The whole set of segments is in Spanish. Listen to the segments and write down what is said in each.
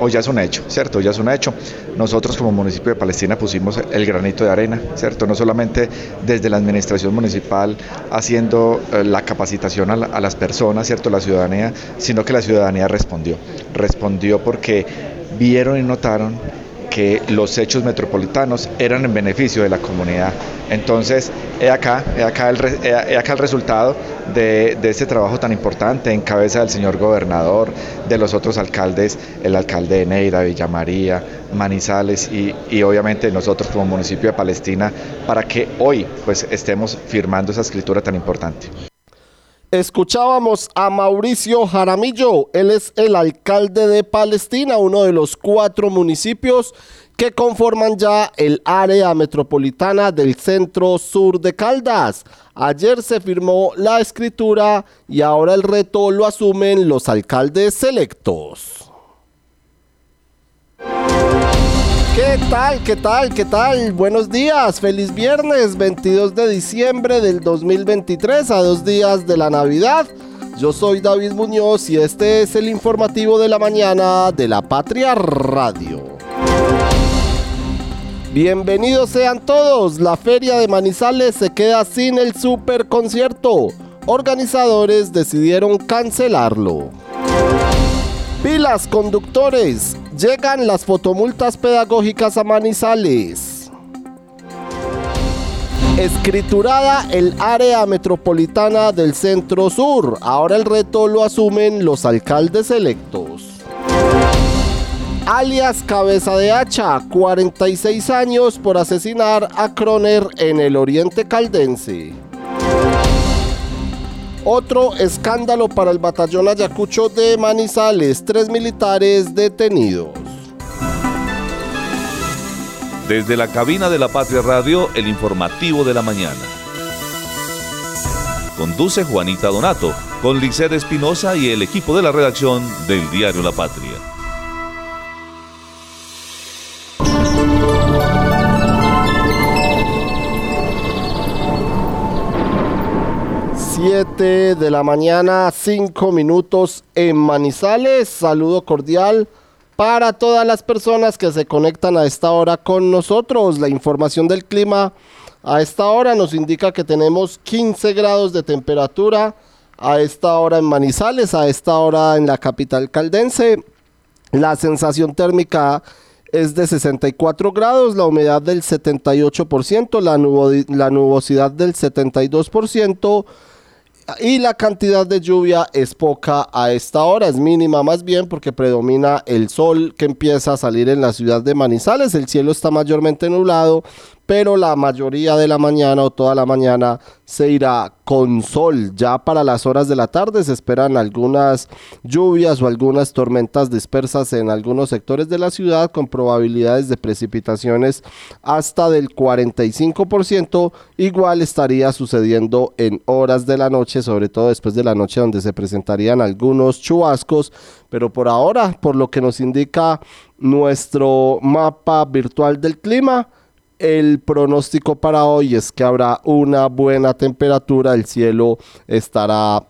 Hoy ya es un hecho, ¿cierto? Ya es un hecho. Nosotros como municipio de Palestina pusimos el granito de arena, ¿cierto? No solamente desde la administración municipal haciendo eh, la capacitación a, a, las personas, ¿cierto? La ciudadanía, sino que la ciudadanía respondió. Respondió porque vieron y notaron que los hechos metropolitanos eran en beneficio de la comunidad. Entonces, he acá, he acá, el, resultado de, de, este trabajo tan importante en cabeza del señor gobernador, de los otros alcaldes, el alcalde de Neira, Villa María, Manizales y, y obviamente nosotros como municipio de Palestina, para que hoy pues estemos firmando esa escritura tan importante. Escuchábamos a Mauricio Jaramillo, él es el alcalde de Palestina, uno de los cuatro municipios que conforman ya el área metropolitana del centro sur de Caldas. Ayer se firmó la escritura y ahora el reto lo asumen los alcaldes selectos. ¿Qué tal? ¿Qué tal? ¿Qué tal? Buenos días, feliz viernes 22 de diciembre del 2023 a dos días de la Navidad. Yo soy David Muñoz y este es el informativo de la mañana de la Patria Radio. Bienvenidos sean todos, la feria de Manizales se queda sin el super concierto. Organizadores decidieron cancelarlo. Pilas conductores, llegan las fotomultas pedagógicas a Manizales. Escriturada el área metropolitana del centro sur. Ahora el reto lo asumen los alcaldes electos. Alias Cabeza de Hacha, 46 años por asesinar a Croner en el oriente caldense. Otro escándalo para el batallón Ayacucho de Manizales, tres militares detenidos. Desde la cabina de la Patria Radio, el informativo de la mañana. Conduce Juanita Donato, con Liced Espinosa y el equipo de la redacción del diario La Patria. De la mañana, cinco minutos en Manizales. Saludo cordial para todas las personas que se conectan a esta hora con nosotros. La información del clima a esta hora nos indica que tenemos 15 grados de temperatura a esta hora en Manizales, a esta hora en la capital caldense. La sensación térmica es de 64 grados, la humedad del 78%, la, nubo la nubosidad del 72% y la cantidad de lluvia es poca a esta hora, es mínima más bien porque predomina el sol que empieza a salir en la ciudad de Manizales, el cielo está mayormente nublado, pero la mayoría de la mañana o toda la mañana se irá con sol. Ya para las horas de la tarde se esperan algunas lluvias o algunas tormentas dispersas en algunos sectores de la ciudad con probabilidades de precipitaciones hasta del 45%. Igual estaría sucediendo en horas de la noche, sobre todo después de la noche donde se presentarían algunos chubascos, pero por ahora, por lo que nos indica nuestro mapa virtual del clima, el pronóstico para hoy es que habrá una buena temperatura, el cielo estará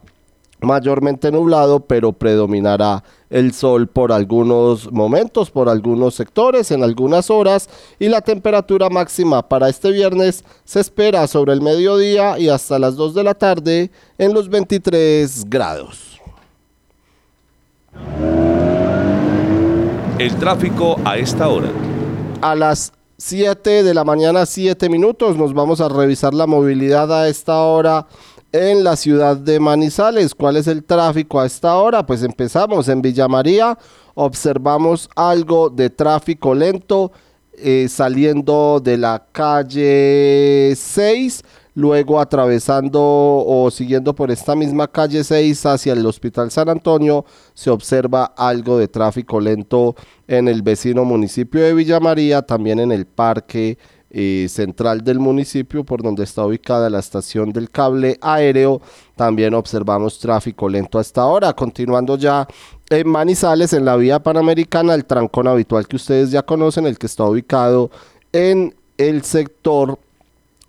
mayormente nublado, pero predominará el sol por algunos momentos, por algunos sectores, en algunas horas, y la temperatura máxima para este viernes se espera sobre el mediodía y hasta las 2 de la tarde en los 23 grados. El tráfico a esta hora. A las 7 de la mañana, 7 minutos. Nos vamos a revisar la movilidad a esta hora en la ciudad de Manizales. ¿Cuál es el tráfico a esta hora? Pues empezamos en Villa María. Observamos algo de tráfico lento eh, saliendo de la calle 6 Luego atravesando o siguiendo por esta misma calle 6 hacia el Hospital San Antonio, se observa algo de tráfico lento en el vecino municipio de Villa María, también en el parque eh, central del municipio por donde está ubicada la estación del cable aéreo. También observamos tráfico lento hasta ahora. Continuando ya en Manizales, en la vía panamericana, el trancón habitual que ustedes ya conocen, el que está ubicado en el sector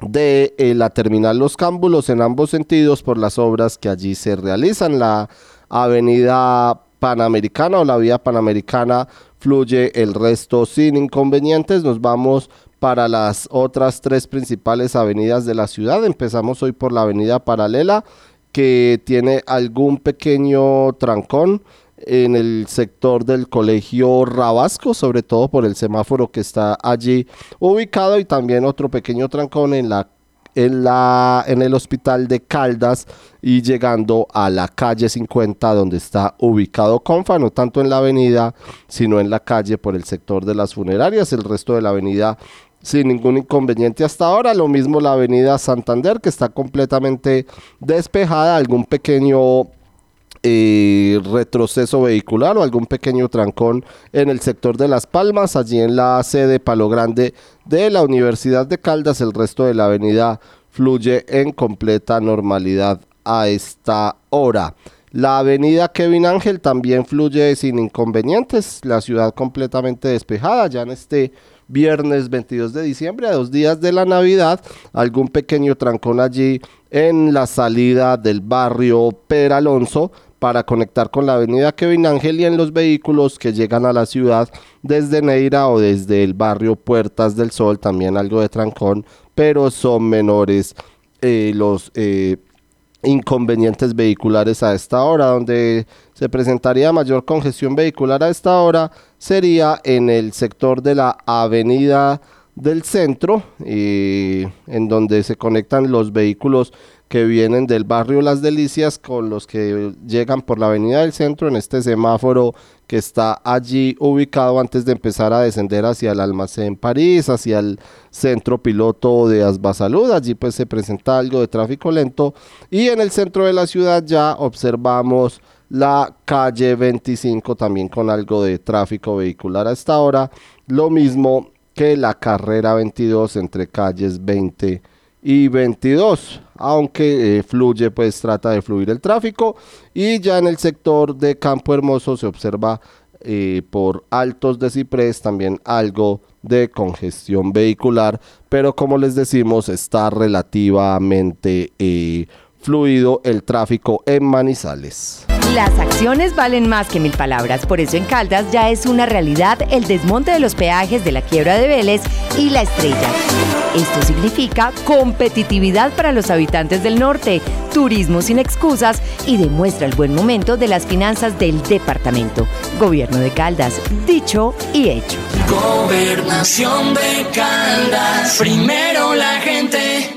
de eh, la terminal Los Cámbulos en ambos sentidos por las obras que allí se realizan. La avenida panamericana o la vía panamericana fluye el resto sin inconvenientes. Nos vamos para las otras tres principales avenidas de la ciudad. Empezamos hoy por la avenida paralela que tiene algún pequeño trancón en el sector del colegio Rabasco, sobre todo por el semáforo que está allí ubicado y también otro pequeño trancón en la en, la, en el hospital de Caldas y llegando a la calle 50 donde está ubicado Confa, no tanto en la avenida, sino en la calle por el sector de las funerarias, el resto de la avenida sin ningún inconveniente hasta ahora. Lo mismo la avenida Santander, que está completamente despejada, algún pequeño retroceso vehicular o algún pequeño trancón en el sector de Las Palmas, allí en la sede Palo Grande de la Universidad de Caldas, el resto de la avenida fluye en completa normalidad a esta hora. La avenida Kevin Ángel también fluye sin inconvenientes, la ciudad completamente despejada ya en este viernes 22 de diciembre, a dos días de la Navidad, algún pequeño trancón allí en la salida del barrio Peralonso para conectar con la avenida Kevin y en los vehículos que llegan a la ciudad desde Neira o desde el barrio Puertas del Sol, también algo de trancón, pero son menores eh, los eh, inconvenientes vehiculares a esta hora, donde se presentaría mayor congestión vehicular a esta hora sería en el sector de la avenida del centro, eh, en donde se conectan los vehículos que vienen del barrio Las Delicias con los que llegan por la avenida del centro en este semáforo que está allí ubicado antes de empezar a descender hacia el almacén París, hacia el centro piloto de Asbasalud. Allí pues se presenta algo de tráfico lento y en el centro de la ciudad ya observamos la calle 25 también con algo de tráfico vehicular a esta hora. Lo mismo que la carrera 22 entre calles 20 y 22 aunque eh, fluye pues trata de fluir el tráfico y ya en el sector de Campo Hermoso se observa eh, por altos de ciprés también algo de congestión vehicular pero como les decimos está relativamente eh, fluido el tráfico en Manizales. Las acciones valen más que mil palabras, por eso en Caldas ya es una realidad el desmonte de los peajes de la quiebra de Vélez y la estrella. Esto significa competitividad para los habitantes del norte, turismo sin excusas y demuestra el buen momento de las finanzas del departamento. Gobierno de Caldas, dicho y hecho. Gobernación de Caldas, primero la gente.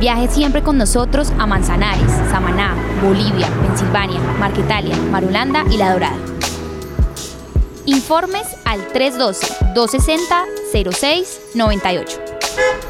Viaje siempre con nosotros a Manzanares, Samaná, Bolivia, Pensilvania, Marquetalia, Marulanda y La Dorada. Informes al 312-260-0698.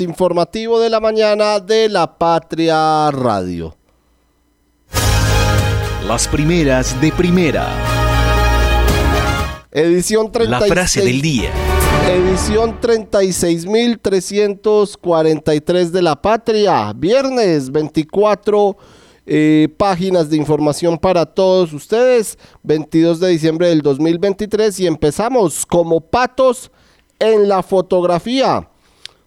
Informativo de la mañana de La Patria Radio. Las primeras de primera. Edición 36. La frase del día. Edición 36.343 de La Patria. Viernes 24 eh, páginas de información para todos ustedes. 22 de diciembre del 2023 y empezamos como patos en la fotografía.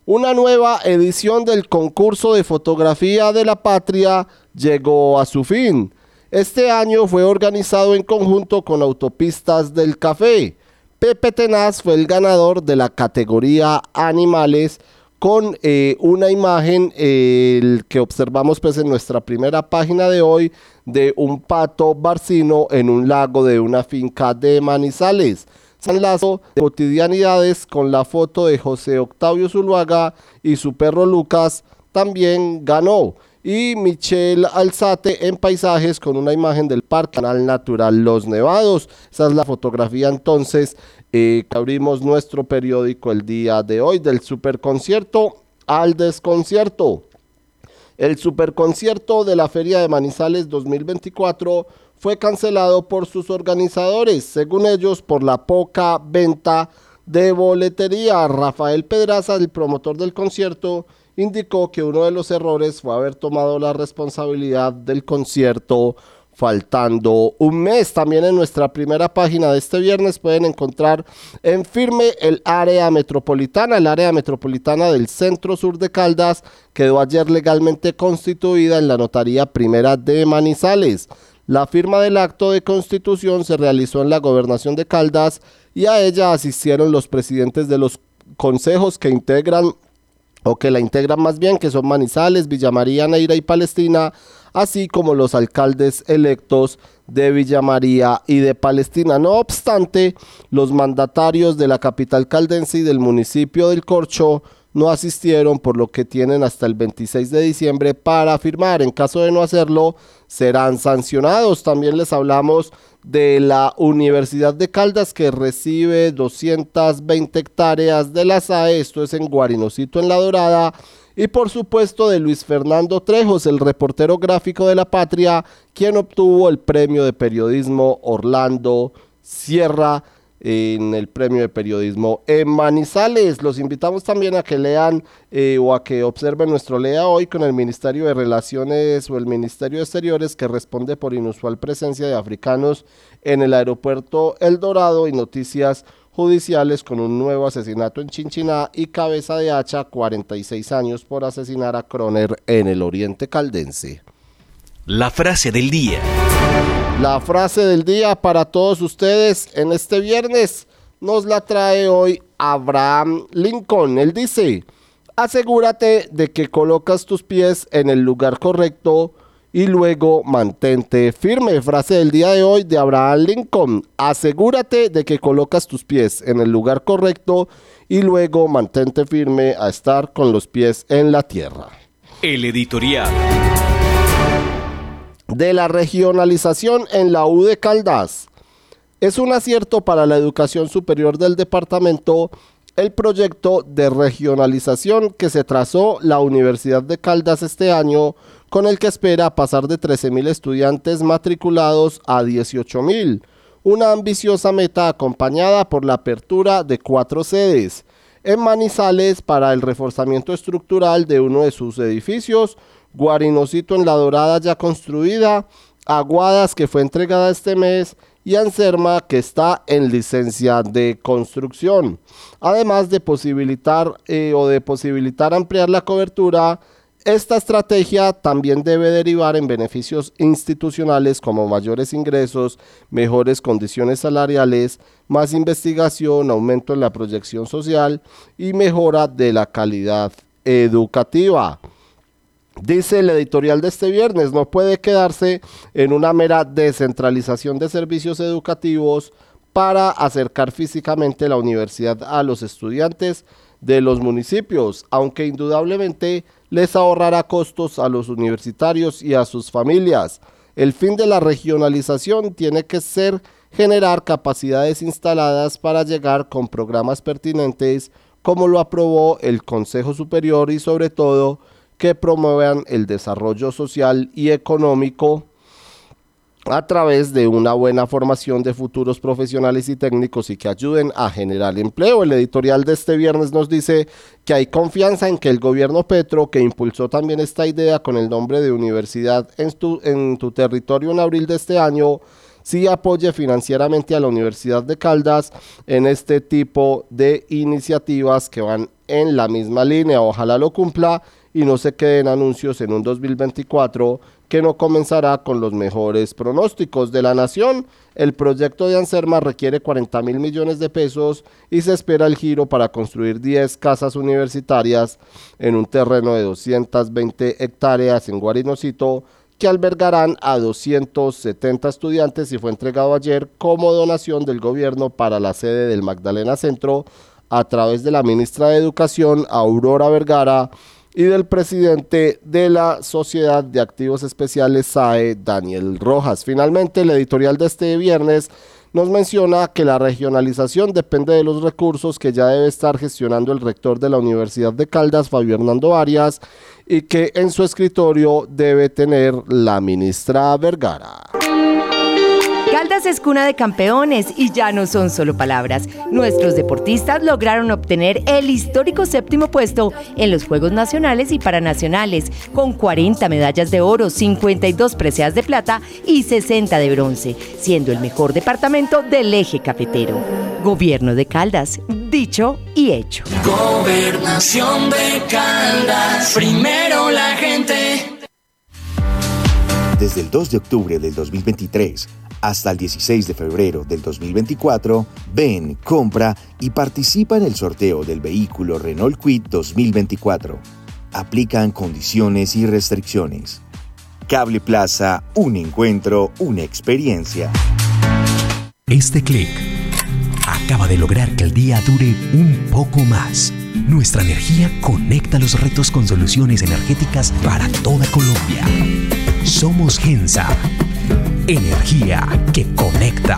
Una nueva edición del concurso de fotografía de la patria llegó a su fin. Este año fue organizado en conjunto con Autopistas del Café. Pepe Tenaz fue el ganador de la categoría Animales con eh, una imagen que observamos pues en nuestra primera página de hoy de un pato barcino en un lago de una finca de Manizales. San Lazo de cotidianidades con la foto de José Octavio Zuluaga y su perro Lucas también ganó. Y Michelle Alzate en paisajes con una imagen del Parque Natural Los Nevados. Esa es la fotografía entonces eh, que abrimos nuestro periódico el día de hoy del superconcierto al desconcierto. El superconcierto de la Feria de Manizales 2024 fue cancelado por sus organizadores, según ellos por la poca venta de boletería. Rafael Pedraza, el promotor del concierto, indicó que uno de los errores fue haber tomado la responsabilidad del concierto faltando un mes. También en nuestra primera página de este viernes pueden encontrar en firme el área metropolitana. El área metropolitana del centro sur de Caldas quedó ayer legalmente constituida en la notaría primera de Manizales. La firma del acto de constitución se realizó en la gobernación de Caldas y a ella asistieron los presidentes de los consejos que integran o que la integran más bien, que son Manizales, Villa María, Neira y Palestina, así como los alcaldes electos de Villa María y de Palestina. No obstante, los mandatarios de la capital caldense y del municipio del Corcho no asistieron, por lo que tienen hasta el 26 de diciembre para firmar. En caso de no hacerlo, serán sancionados. También les hablamos de la Universidad de Caldas que recibe 220 hectáreas de la SAE, esto es en Guarinocito en La Dorada. Y por supuesto de Luis Fernando Trejos, el reportero gráfico de la patria, quien obtuvo el premio de periodismo Orlando Sierra en el premio de periodismo en Manizales. Los invitamos también a que lean eh, o a que observen nuestro Lea hoy con el Ministerio de Relaciones o el Ministerio de Exteriores que responde por inusual presencia de africanos en el aeropuerto El Dorado y noticias judiciales con un nuevo asesinato en Chinchiná y cabeza de hacha 46 años por asesinar a Croner en el oriente caldense. La frase del día. La frase del día para todos ustedes en este viernes nos la trae hoy Abraham Lincoln. Él dice, asegúrate de que colocas tus pies en el lugar correcto y luego mantente firme. Frase del día de hoy de Abraham Lincoln. Asegúrate de que colocas tus pies en el lugar correcto y luego mantente firme a estar con los pies en la tierra. El editorial de la regionalización en la U de Caldas. Es un acierto para la educación superior del departamento el proyecto de regionalización que se trazó la Universidad de Caldas este año, con el que espera pasar de 13.000 estudiantes matriculados a 18.000, una ambiciosa meta acompañada por la apertura de cuatro sedes, en Manizales para el reforzamiento estructural de uno de sus edificios, Guarinocito en La Dorada ya construida, Aguadas que fue entregada este mes y Anserma que está en licencia de construcción. Además de posibilitar eh, o de posibilitar ampliar la cobertura, esta estrategia también debe derivar en beneficios institucionales como mayores ingresos, mejores condiciones salariales, más investigación, aumento en la proyección social y mejora de la calidad educativa. Dice el editorial de este viernes, no puede quedarse en una mera descentralización de servicios educativos para acercar físicamente la universidad a los estudiantes de los municipios, aunque indudablemente les ahorrará costos a los universitarios y a sus familias. El fin de la regionalización tiene que ser generar capacidades instaladas para llegar con programas pertinentes como lo aprobó el Consejo Superior y sobre todo que promuevan el desarrollo social y económico a través de una buena formación de futuros profesionales y técnicos y que ayuden a generar empleo. El editorial de este viernes nos dice que hay confianza en que el gobierno Petro, que impulsó también esta idea con el nombre de universidad en tu, territorio en abril de este año, sí apoye financieramente a la Universidad de Caldas en este tipo de iniciativas que van en la misma línea. Ojalá lo cumpla y no se queden anuncios en un 2024 que no comenzará con los mejores pronósticos de la nación. El proyecto de Anserma requiere 40 mil millones de pesos y se espera el giro para construir 10 casas universitarias en un terreno de 220 hectáreas en Guarinocito que albergarán a 270 estudiantes y fue entregado ayer como donación del gobierno para la sede del Magdalena Centro a través de la ministra de Educación, Aurora Vergara, y del presidente de la Sociedad de Activos Especiales SAE, Daniel Rojas. Finalmente, el editorial de este viernes nos menciona que la regionalización depende de los recursos que ya debe estar gestionando el rector de la Universidad de Caldas, Fabio Hernando Arias, y que en su escritorio debe tener la ministra Vergara. Caldas es cuna de campeones y ya no son solo palabras. Nuestros deportistas lograron obtener el histórico séptimo puesto en los Juegos Nacionales y Paranacionales, con 40 medallas de oro, 52 preseas de plata y 60 de bronce, siendo el mejor departamento del eje cafetero. Gobierno de Caldas, dicho y hecho. Gobernación de Caldas, primero la gente. Desde el 2 de octubre del 2023 hasta el 16 de febrero del 2024, ven, compra y participa en el sorteo del vehículo Renault Quid 2024. Aplican condiciones y restricciones. Cable Plaza, un encuentro, una experiencia. Este clic acaba de lograr que el día dure un poco más. Nuestra energía conecta los retos con soluciones energéticas para toda Colombia. Somos Gensa Energía que conecta.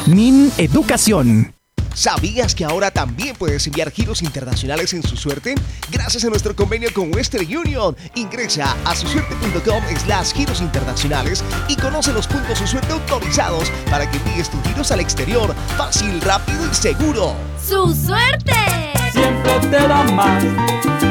Min Educación. ¿Sabías que ahora también puedes enviar giros internacionales en su suerte? Gracias a nuestro convenio con Western Union. Ingresa a susuerte.com slash giros internacionales y conoce los puntos su suerte autorizados para que envíes tus giros al exterior fácil, rápido y seguro. ¡Su suerte! Siempre te da más.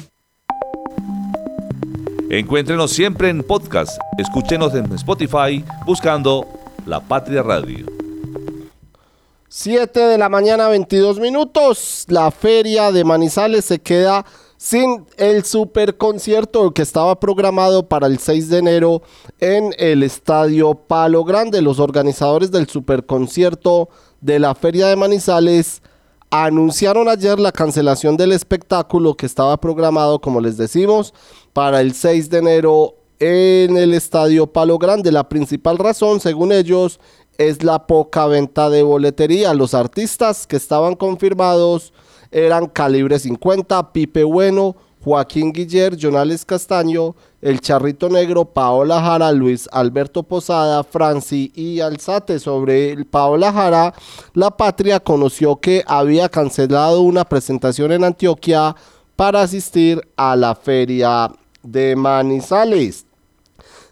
Encuéntrenos siempre en podcast. Escúchenos en Spotify buscando La Patria Radio. 7 de la mañana, 22 minutos. La feria de Manizales se queda sin el super concierto que estaba programado para el 6 de enero en el estadio Palo Grande. Los organizadores del super concierto de la feria de Manizales anunciaron ayer la cancelación del espectáculo que estaba programado, como les decimos, para el 6 de enero en el estadio Palo Grande. La principal razón, según ellos, es la poca venta de boletería. Los artistas que estaban confirmados eran Calibre 50, Pipe Bueno, Joaquín Guiller, Jonales Castaño, El Charrito Negro, Paola Jara, Luis Alberto Posada, Franci y Alzate. Sobre el Paola Jara, La Patria conoció que había cancelado una presentación en Antioquia para asistir a la feria de Manizales.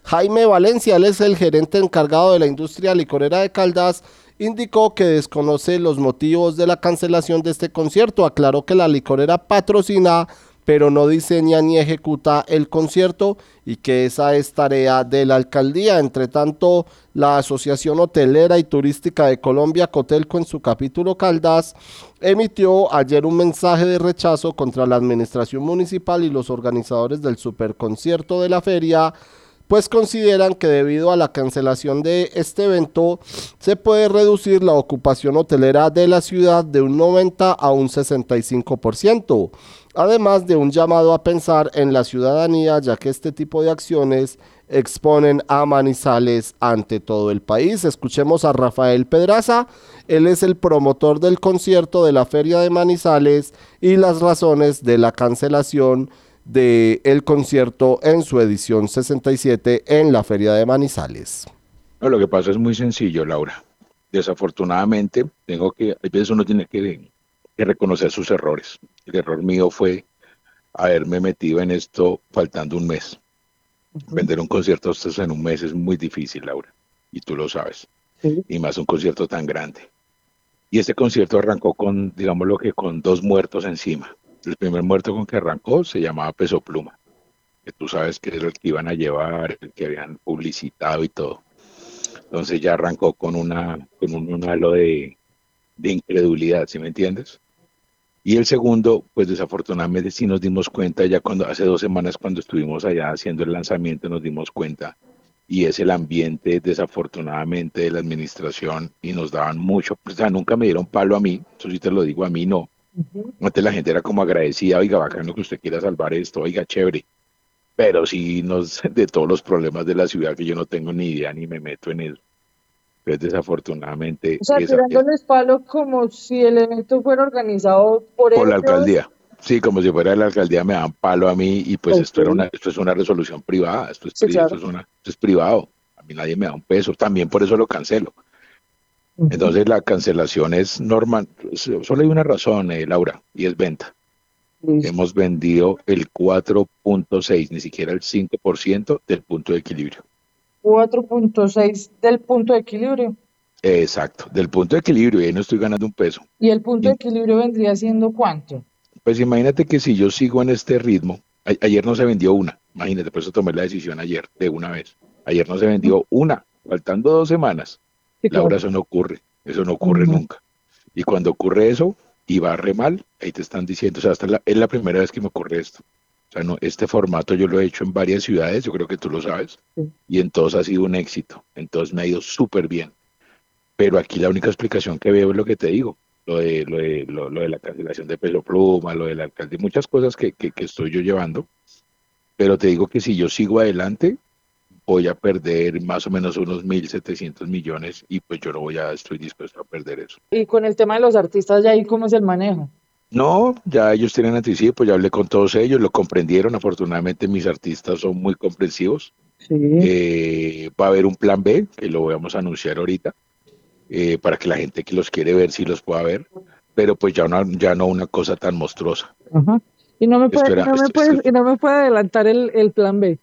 Jaime Valencia, el gerente encargado de la industria licorera de Caldas, indicó que desconoce los motivos de la cancelación de este concierto. Aclaró que la licorera patrocina, pero no diseña ni ejecuta el concierto y que esa es tarea de la alcaldía. Entre tanto, la Asociación Hotelera y Turística de Colombia, Cotelco, en su capítulo Caldas, emitió ayer un mensaje de rechazo contra la administración municipal y los organizadores del superconcierto de la feria pues consideran que debido a la cancelación de este evento se puede reducir la ocupación hotelera de la ciudad de un 90 a un 65%, además de un llamado a pensar en la ciudadanía ya que este tipo de acciones exponen a Manizales ante todo el país. Escuchemos a Rafael Pedraza, él es el promotor del concierto de la Feria de Manizales y las razones de la cancelación del el concierto en su edición 67 en la Feria de Manizales. Lo que pasa es muy sencillo, Laura. Desafortunadamente, tengo que, a veces uno tiene que, reconocer sus errores. El error mío fue haberme metido en esto faltando un mes. Vender un concierto en un mes es muy difícil, Laura, y tú lo sabes. Y más un concierto tan grande. Y este concierto arrancó con, digámoslo que con dos muertos encima. El primer muerto con que arrancó se llamaba Peso Pluma, que tú sabes que era el que iban a llevar, el que habían publicitado y todo. Entonces ya arrancó con una con un, halo de, de incredulidad, ¿sí me entiendes? Y el segundo, pues desafortunadamente sí nos dimos cuenta, ya cuando hace dos semanas cuando estuvimos allá haciendo el lanzamiento nos dimos cuenta, y es el ambiente desafortunadamente de la administración y nos daban mucho, o sea, nunca me dieron palo a mí, eso sí te lo digo a mí, no, antes la gente era como agradecida, oiga, bacano que usted quiera salvar esto, oiga, chévere. Pero sí, nos, de todos los problemas de la ciudad que yo no tengo ni idea ni me meto en eso. Pues desafortunadamente. O sea, tirándoles palo como si el evento fuera organizado por, por la alcaldía. Sí, como si fuera la alcaldía me dan palo a mí y pues esto era una, esto es una resolución privada, esto es, Sí, pri- claro. esto es una, esto es privado. A mí nadie me da un peso, también por eso lo cancelo. Entonces la cancelación es normal, solo hay una razón, eh, Laura, y es venta. Hemos vendido el 4.6, ni siquiera el 5% del punto de equilibrio. 4.6 del punto de equilibrio. Exacto, del punto de equilibrio, y ahí no estoy ganando un peso. ¿Y el punto de equilibrio vendría siendo cuánto? Pues imagínate que si yo sigo en este ritmo, a- ayer no se vendió una, imagínate, por eso tomé la decisión ayer, de una vez. Ayer no se vendió una, faltando dos semanas. Laura, eso no ocurre, eso no ocurre nunca. Y cuando ocurre eso y va re mal, ahí te están diciendo, o sea, esta es la, es la primera vez que me ocurre esto. O sea, no, este formato yo lo he hecho en varias ciudades, yo creo que tú lo sabes, y en todos ha sido un éxito, entonces me ha ido súper bien. Pero aquí la única explicación que veo es lo que te digo, lo de, lo de, lo, lo de la cancelación de peso pluma, lo del alcalde, muchas cosas que, que, que estoy yo llevando. Pero te digo que si yo sigo adelante, voy a perder más o menos unos 1.700 millones y pues yo no voy a, estoy dispuesto a perder eso. Y con el tema de los artistas, ¿ya ahí cómo es el manejo? No, ya ellos tienen anticipo, ya hablé con todos ellos, lo comprendieron. Afortunadamente mis artistas son muy comprensivos. Eh, va a haber un plan B, que lo vamos a anunciar ahorita, eh, para que la gente que los quiere ver sí los pueda ver, pero pues ya, una, ya no una cosa tan monstruosa. Ajá. Y no me puede, Espera, no me esto- puede, y no me puede adelantar el, el plan B.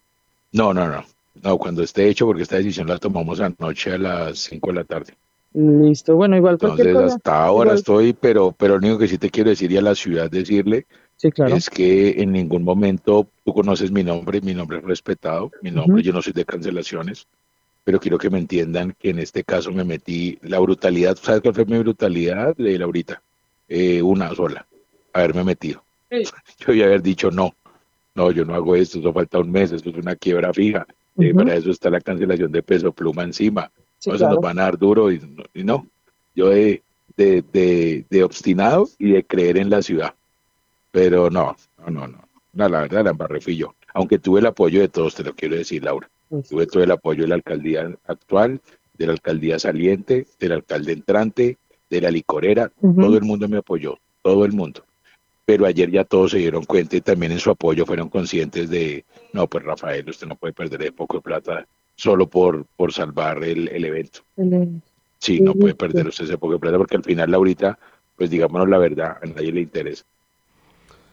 No, no, no, no, cuando esté hecho, porque esta decisión la tomamos anoche a las 5 de la tarde. Listo, bueno, igual cualquier Entonces, cosa. hasta ahora igual- estoy, pero, pero lo único que sí te quiero decir y a la ciudad decirle Sí, claro. es que en ningún momento tú conoces mi nombre, mi nombre es respetado, mi nombre, yo no soy de cancelaciones, pero quiero que me entiendan que en este caso me metí la brutalidad, ¿sabes cuál fue mi brutalidad, de Laurita? Eh, una sola, haberme metido. Yo iba a haber dicho no, no, yo no hago esto, eso falta un mes, esto es una quiebra fija, eh, Ujú. para eso está la cancelación de peso pluma encima, Sí, claro. nos van a dar duro y, no- y no, yo de, de, de, de obstinado y de creer en la ciudad, pero no, no, no, no, no, la verdad la embarré fui yo, aunque tuve el apoyo de todos, te lo quiero decir, Laura, tuve todo el apoyo de la alcaldía actual, de la alcaldía saliente, del alcalde entrante, de la licorera, todo el mundo me apoyó, todo el mundo. pero ayer ya todos se dieron cuenta y también en su apoyo fueron conscientes de, no, pues Rafael, usted no puede perder de poco de plata solo por, por salvar el, el evento. Sí, no puede perder usted ese poco de plata porque al final, Laurita, pues digámonos la verdad, a nadie le interesa.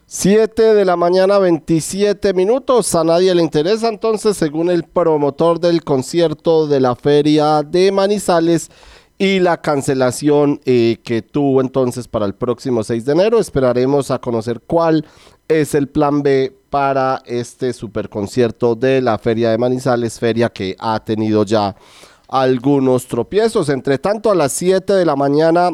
7 de la mañana, 27 minutos. A nadie le interesa entonces, según el promotor del concierto de la feria de Manizales y la cancelación eh, que tuvo entonces para el próximo 6 de enero. Esperaremos a conocer cuál es el plan B para este superconcierto de la feria de Manizales, feria que ha tenido ya algunos tropiezos. Entre tanto, a las 7 de la mañana,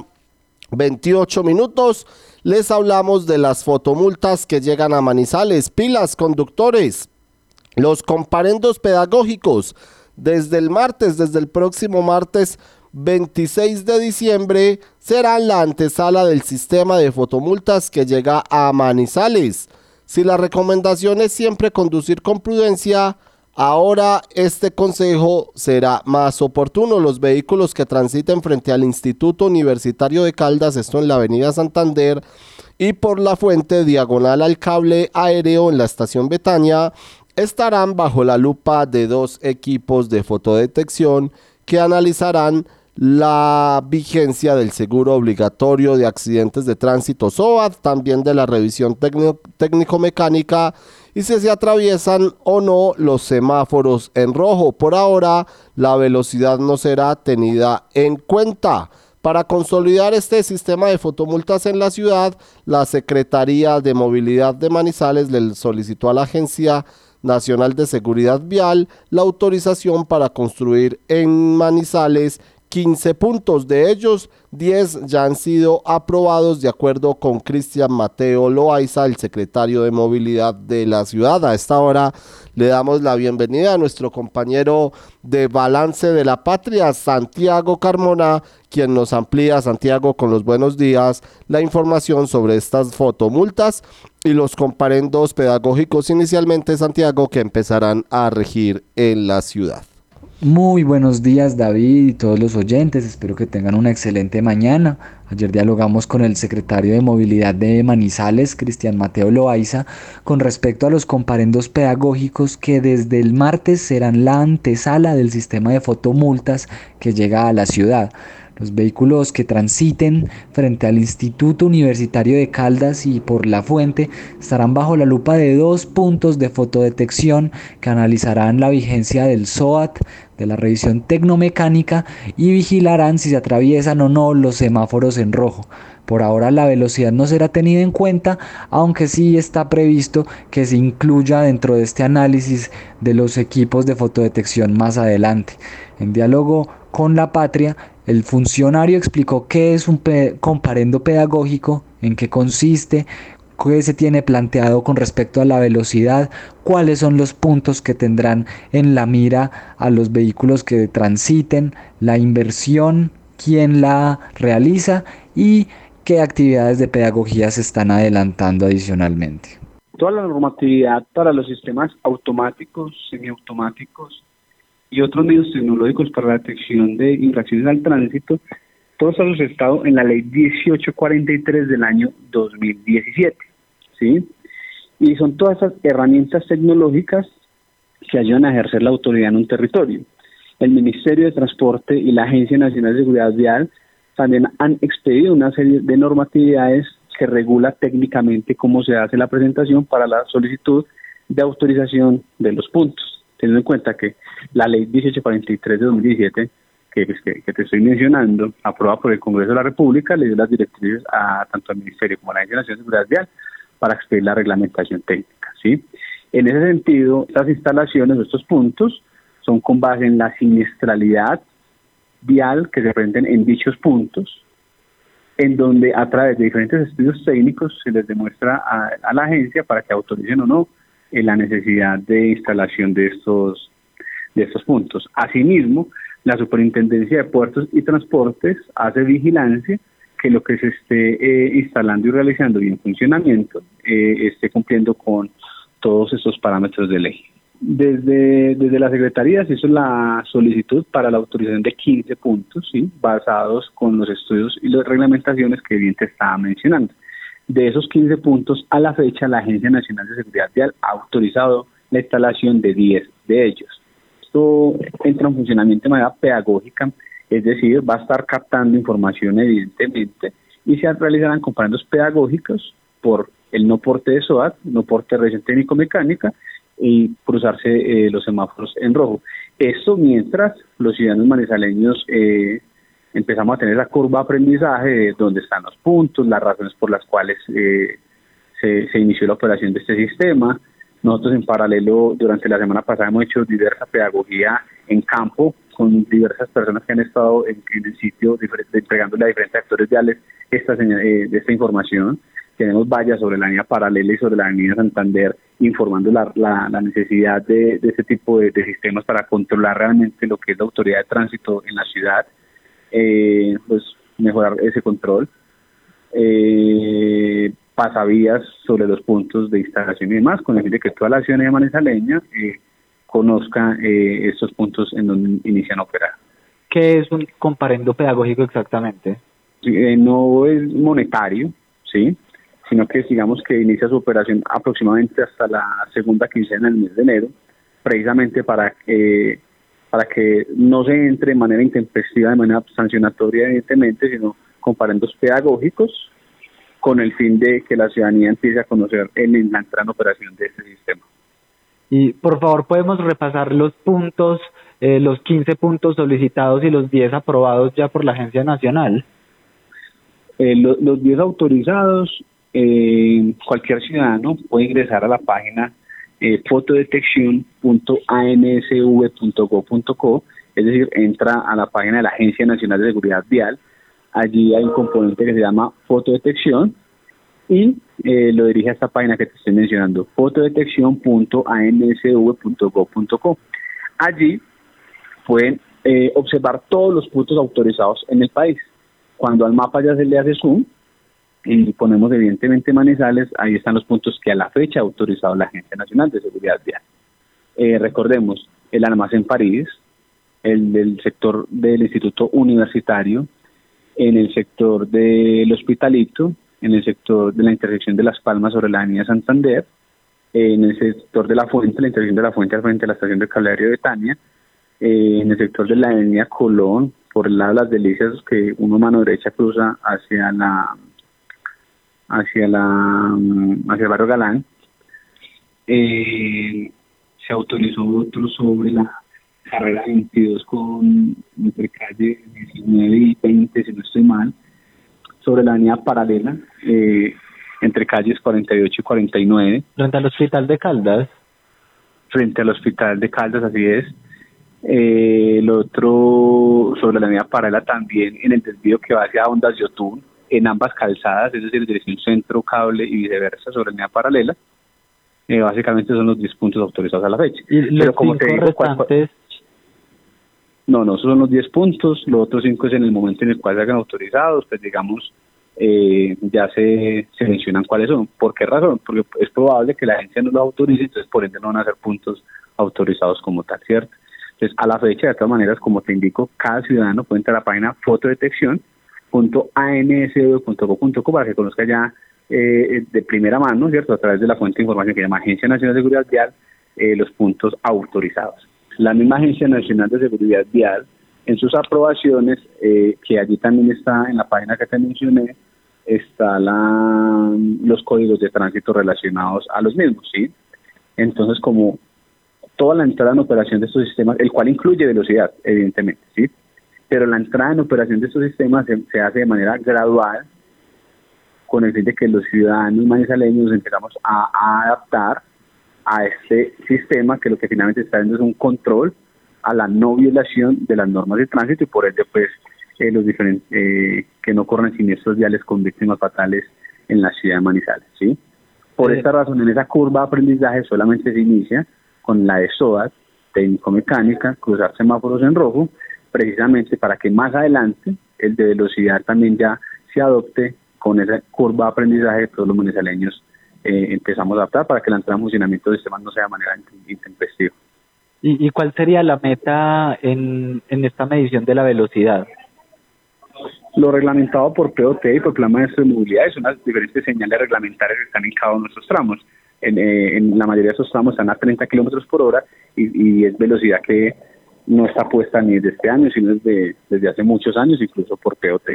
28 minutos les hablamos de las fotomultas que llegan a Manizales, pilas, conductores, los comparendos pedagógicos. Desde el martes, desde el próximo martes 26 de diciembre, serán la antesala del sistema de fotomultas que llega a Manizales. Si la recomendación es siempre conducir con prudencia, Ahora este consejo será más oportuno. Los vehículos que transiten frente al Instituto Universitario de Caldas, esto en la Avenida Santander, y por la fuente diagonal al cable aéreo en la estación Betania, estarán bajo la lupa de dos equipos de fotodetección que analizarán la vigencia del seguro obligatorio de accidentes de tránsito SOAD, también de la revisión técnico-mecánica y si se atraviesan o no los semáforos en rojo. Por ahora, la velocidad no será tenida en cuenta. Para consolidar este sistema de fotomultas en la ciudad, la Secretaría de Movilidad de Manizales le solicitó a la Agencia Nacional de Seguridad Vial la autorización para construir en Manizales 15 puntos. De ellos, 10 ya han sido aprobados de acuerdo con Cristian Mateo Loaiza, el secretario de Movilidad de la ciudad. A esta hora le damos la bienvenida a nuestro compañero de Balance de la Patria, Santiago Carmona, quien nos amplía, Santiago, con los buenos días, la información sobre estas fotomultas y los comparendos pedagógicos inicialmente, Santiago, que empezarán a regir en la ciudad. Muy buenos días David y todos los oyentes, espero que tengan una excelente mañana. Ayer dialogamos con el secretario de Movilidad de Manizales, Cristian Mateo Loaiza, con respecto a los comparendos pedagógicos que desde el martes serán la antesala del sistema de fotomultas que llega a la ciudad. Los vehículos que transiten frente al Instituto Universitario de Caldas y por la fuente estarán bajo la lupa de dos puntos de fotodetección que analizarán la vigencia del SOAT, de la revisión tecnomecánica y vigilarán si se atraviesan o no los semáforos en rojo. Por ahora la velocidad no será tenida en cuenta, aunque sí está previsto que se incluya dentro de este análisis de los equipos de fotodetección más adelante. En diálogo con la patria, el funcionario explicó qué es un comparendo pedagógico, en qué consiste, qué se tiene planteado con respecto a la velocidad, cuáles son los puntos que tendrán en la mira a los vehículos que transiten, la inversión, quién la realiza y qué actividades de pedagogía se están adelantando adicionalmente. Toda la normatividad para los sistemas automáticos, semiautomáticos y otros medios tecnológicos para la detección de infracciones al tránsito, todos han estado en la ley 1843 del año 2017, ¿sí? Y son todas esas herramientas tecnológicas que ayudan a ejercer la autoridad en un territorio. El Ministerio de Transporte y la Agencia Nacional de Seguridad Vial también han expedido una serie de normatividades que regula técnicamente cómo se hace la presentación para la solicitud de autorización de los puntos teniendo en cuenta que la ley 1843 de 2017, pues, que, que, te estoy mencionando, aprobada por el Congreso de la República, le dio las directrices a tanto al Ministerio como a la Agencia Nacional de Seguridad Vial para expedir la reglamentación técnica. ¿sí? En ese sentido, estas instalaciones, estos puntos, son con base en la siniestralidad vial que se presenten en dichos puntos, en donde a través de diferentes estudios técnicos se les demuestra a la agencia para que autoricen o no en la necesidad de instalación de estos, de estos puntos. Asimismo, la Superintendencia de Puertos y Transportes hace vigilancia que lo que se esté eh, instalando y realizando y en funcionamiento eh, esté cumpliendo con todos estos parámetros de ley. Desde, desde la Secretaría se hizo la solicitud para la autorización de 15 puntos, ¿sí? basados con los estudios y las reglamentaciones que bien te estaba mencionando. De esos 15 puntos, a la fecha, la Agencia Nacional de Seguridad Vial ha autorizado la instalación de 10 de ellos. Esto entra en funcionamiento de manera pedagógica, es decir, va a estar captando información evidentemente y se realizarán comparandos pedagógicos por el no porte de SOAT, no porte de revisión técnico-mecánica y cruzarse eh, los semáforos en rojo. Esto mientras los ciudadanos manizaleños eh, empezamos a tener la curva de aprendizaje de dónde están los puntos, las razones por las cuales eh, se, inició la operación de este sistema. Nosotros en paralelo durante la semana pasada hemos hecho diversa pedagogía en campo con diversas personas que han estado en, el sitio entregándole a diferentes actores viales esta, eh, esta información. Tenemos vallas sobre la línea paralela y sobre la avenida Santander informando la, la, necesidad de, de este tipo de, de sistemas para controlar realmente lo que es la autoridad de tránsito en la ciudad eh, pues mejorar ese control. Eh, pasavías sobre los puntos de instalación y demás, con el fin de que toda la ciudadanía manizaleña eh, conozca eh, estos puntos en donde inician a operar. ¿Qué es un comparendo pedagógico exactamente? Eh, no es monetario, sí, sino que digamos que inicia su operación aproximadamente hasta la segunda quincena del mes de enero, precisamente para eh, para que no se entre de manera intempestiva, de manera sancionatoria, evidentemente, sino comparendos pedagógicos con el fin de que la ciudadanía empiece a conocer en la entrada en operación de este sistema. Y por favor, podemos repasar los puntos, eh, los 15 puntos solicitados y los 10 aprobados ya por la Agencia Nacional. Eh, los 10 autorizados, eh, cualquier ciudadano puede ingresar a la página eh, fotodetección.ansv.go.co, es decir, entra a la página de la Agencia Nacional de Seguridad Vial, allí hay un componente que se llama fotodetección y eh, lo dirige a esta página que te estoy mencionando, fotodetección.ansv.go.co. Allí pueden eh, observar todos los puntos autorizados en el país. Cuando al mapa ya se le hace zoom, y ponemos evidentemente Manizales, ahí están los puntos que a la fecha ha autorizado la Agencia Nacional de Seguridad Vial. Eh, recordemos, el almacén París, el del sector del Instituto Universitario, en el sector del Hospitalito, en el sector de la intersección de Las Palmas sobre la avenida Santander, en el sector de la Fuente, la intersección de la Fuente frente de la estación de Cableario de Tania, eh, en el sector de la avenida Colón, por el lado de las Delicias, que uno mano derecha cruza hacia la hacia la mm, hacia el barrio Galán eh, se autorizó otro sobre la carrera 22 con entre calle 19 y 20 si no estoy mal sobre la avenida paralela eh, entre calles 48 y 49 frente al hospital de Caldas. Frente al hospital de Caldas así es. Eh, el otro sobre la avenida paralela también en el desvío que va hacia Ondas Yotun en ambas calzadas, es decir, dirección centro, cable y viceversa sobre línea paralela. Eh, básicamente son los 10 puntos autorizados a la fecha. ¿Y Pero como te digo, restantes? No, no, esos son los 10 puntos, los otros 5 es en el momento en el cual se hagan autorizados, pues digamos, eh, ya se, se mencionan cuáles son. ¿Por qué razón? Porque es probable que la agencia no los autorice, entonces por ende no van a ser puntos autorizados como tal, ¿cierto? Entonces, a la fecha, de todas maneras, como te indico, cada ciudadano puede entrar a la página fotodetección .ansv.co.co para que conozca ya eh, de primera mano, ¿cierto? A través de la fuente de información que llama Agencia Nacional de Seguridad Vial, eh, los puntos autorizados. La misma Agencia Nacional de Seguridad Vial, en sus aprobaciones, eh, que allí también está en la página que te mencioné, está los códigos de tránsito relacionados a los mismos, ¿sí? Entonces, como toda la entrada en operación de estos sistemas, el cual incluye velocidad, evidentemente, ¿sí? Pero la entrada en operación de estos sistemas se, hace de manera gradual con el fin de que los ciudadanos manizaleños empezamos a, adaptar a este sistema que lo que finalmente está dando es un control a la no violación de las normas de tránsito y por ende pues eh, los diferentes eh, que no corran siniestros viales con víctimas fatales en la ciudad de Manizales, ¿sí? Por esta razón, en esa curva de aprendizaje solamente se inicia con la de SOAT, técnico-mecánica, cruzar semáforos en rojo, precisamente para que más adelante el de velocidad también ya se adopte con esa curva de aprendizaje que todos los municipaleños eh, empezamos a adaptar para que la entrada en funcionamiento de sistemas no sea de manera intempestiva. ¿Y, ¿Y cuál sería la meta en, en esta medición de la velocidad? Lo reglamentado por POT y por Plan Maestro de Movilidad es unas diferentes señales reglamentarias que están en cada uno de nuestros tramos. En, eh, en la mayoría de esos tramos están a 30 kilómetros por hora y, y, es velocidad que no está puesta ni desde este año, sino desde, desde hace muchos años, incluso por POT.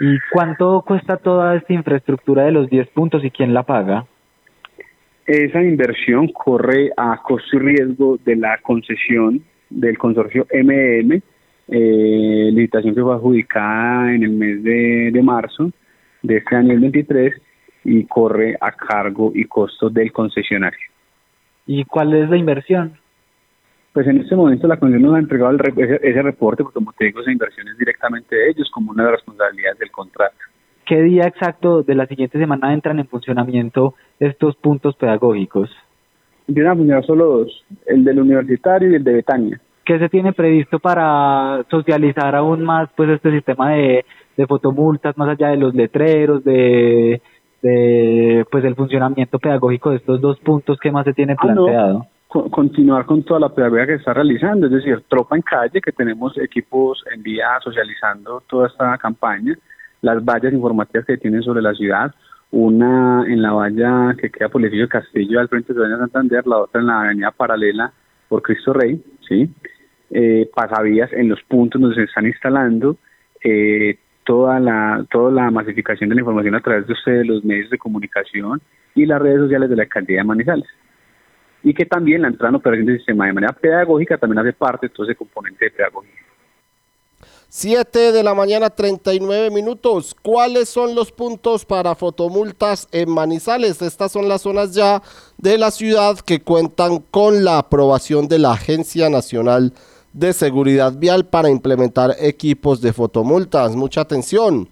¿Y cuánto cuesta toda esta infraestructura de los 10 puntos y quién la paga? Esa inversión corre a costo y riesgo de la concesión del consorcio MM, eh, licitación que fue adjudicada en el mes de, de marzo de este año el 23 y corre a cargo y costo del concesionario. ¿Y cuál es la inversión? Pues en este momento la Comisión nos ha entregado el, ese, ese, reporte, porque como te digo, esa inversión es directamente de ellos como una de las responsabilidades del contrato. ¿Qué día exacto de la siguiente semana entran en funcionamiento estos puntos pedagógicos? Empiezan a funcionar solo dos, el del universitario y el de Betania. ¿Qué se tiene previsto para socializar aún más pues este sistema de, de fotomultas, más allá de los letreros, de, de pues el funcionamiento pedagógico de estos dos puntos que más se tiene planteado? Ah, no. Continuar con toda la pedagogía que está realizando, es decir, tropa en calle, que tenemos equipos en vía socializando toda esta campaña, las vallas informativas que tienen sobre la ciudad, una en la valla que queda por el edificio Castillo al frente de Doña Santander, la otra en la avenida paralela por Cristo Rey, ¿sí? Eh, pasavías en los puntos donde se están instalando, eh, toda la toda la masificación de la información a través de ustedes, los medios de comunicación y las redes sociales de la alcaldía de Manizales. Y que también la entrada en operación sistema de manera pedagógica también hace parte de todo ese componente de pedagogía. 7 de la mañana 39 minutos. ¿Cuáles son los puntos para fotomultas en Manizales? Estas son las zonas ya de la ciudad que cuentan con la aprobación de la Agencia Nacional de Seguridad Vial para implementar equipos de fotomultas. Mucha atención.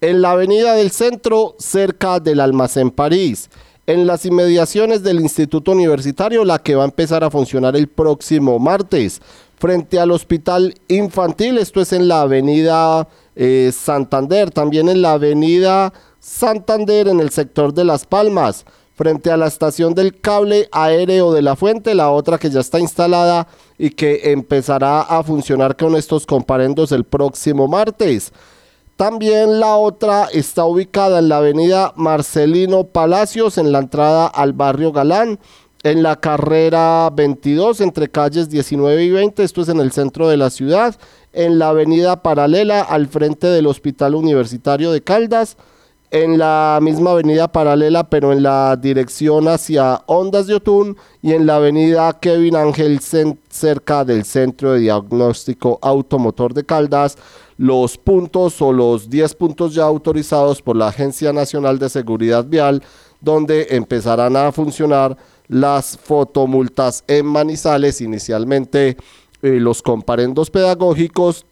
En la avenida del centro, cerca del almacén París. En las inmediaciones del Instituto Universitario, la que va a empezar a funcionar el próximo martes frente al Hospital Infantil, esto es en la avenida eh, Santander, también en la avenida Santander en el sector de Las Palmas, frente a la estación del cable aéreo de la fuente, la otra que ya está instalada y que empezará a funcionar con estos comparendos el próximo martes. También la otra está ubicada en la avenida Marcelino Palacios, en la entrada al barrio Galán en la carrera 22 entre calles 19 y 20, esto es en el centro de la ciudad, en la avenida paralela al frente del Hospital Universitario de Caldas, en la misma avenida paralela pero en la dirección hacia Ondas de Otún y en la avenida Kevin Ángel cerca del Centro de Diagnóstico Automotor de Caldas, los puntos o los 10 puntos ya autorizados por la Agencia Nacional de Seguridad Vial donde empezarán a funcionar las fotomultas en Manizales, inicialmente eh, los comparendos pedagógicos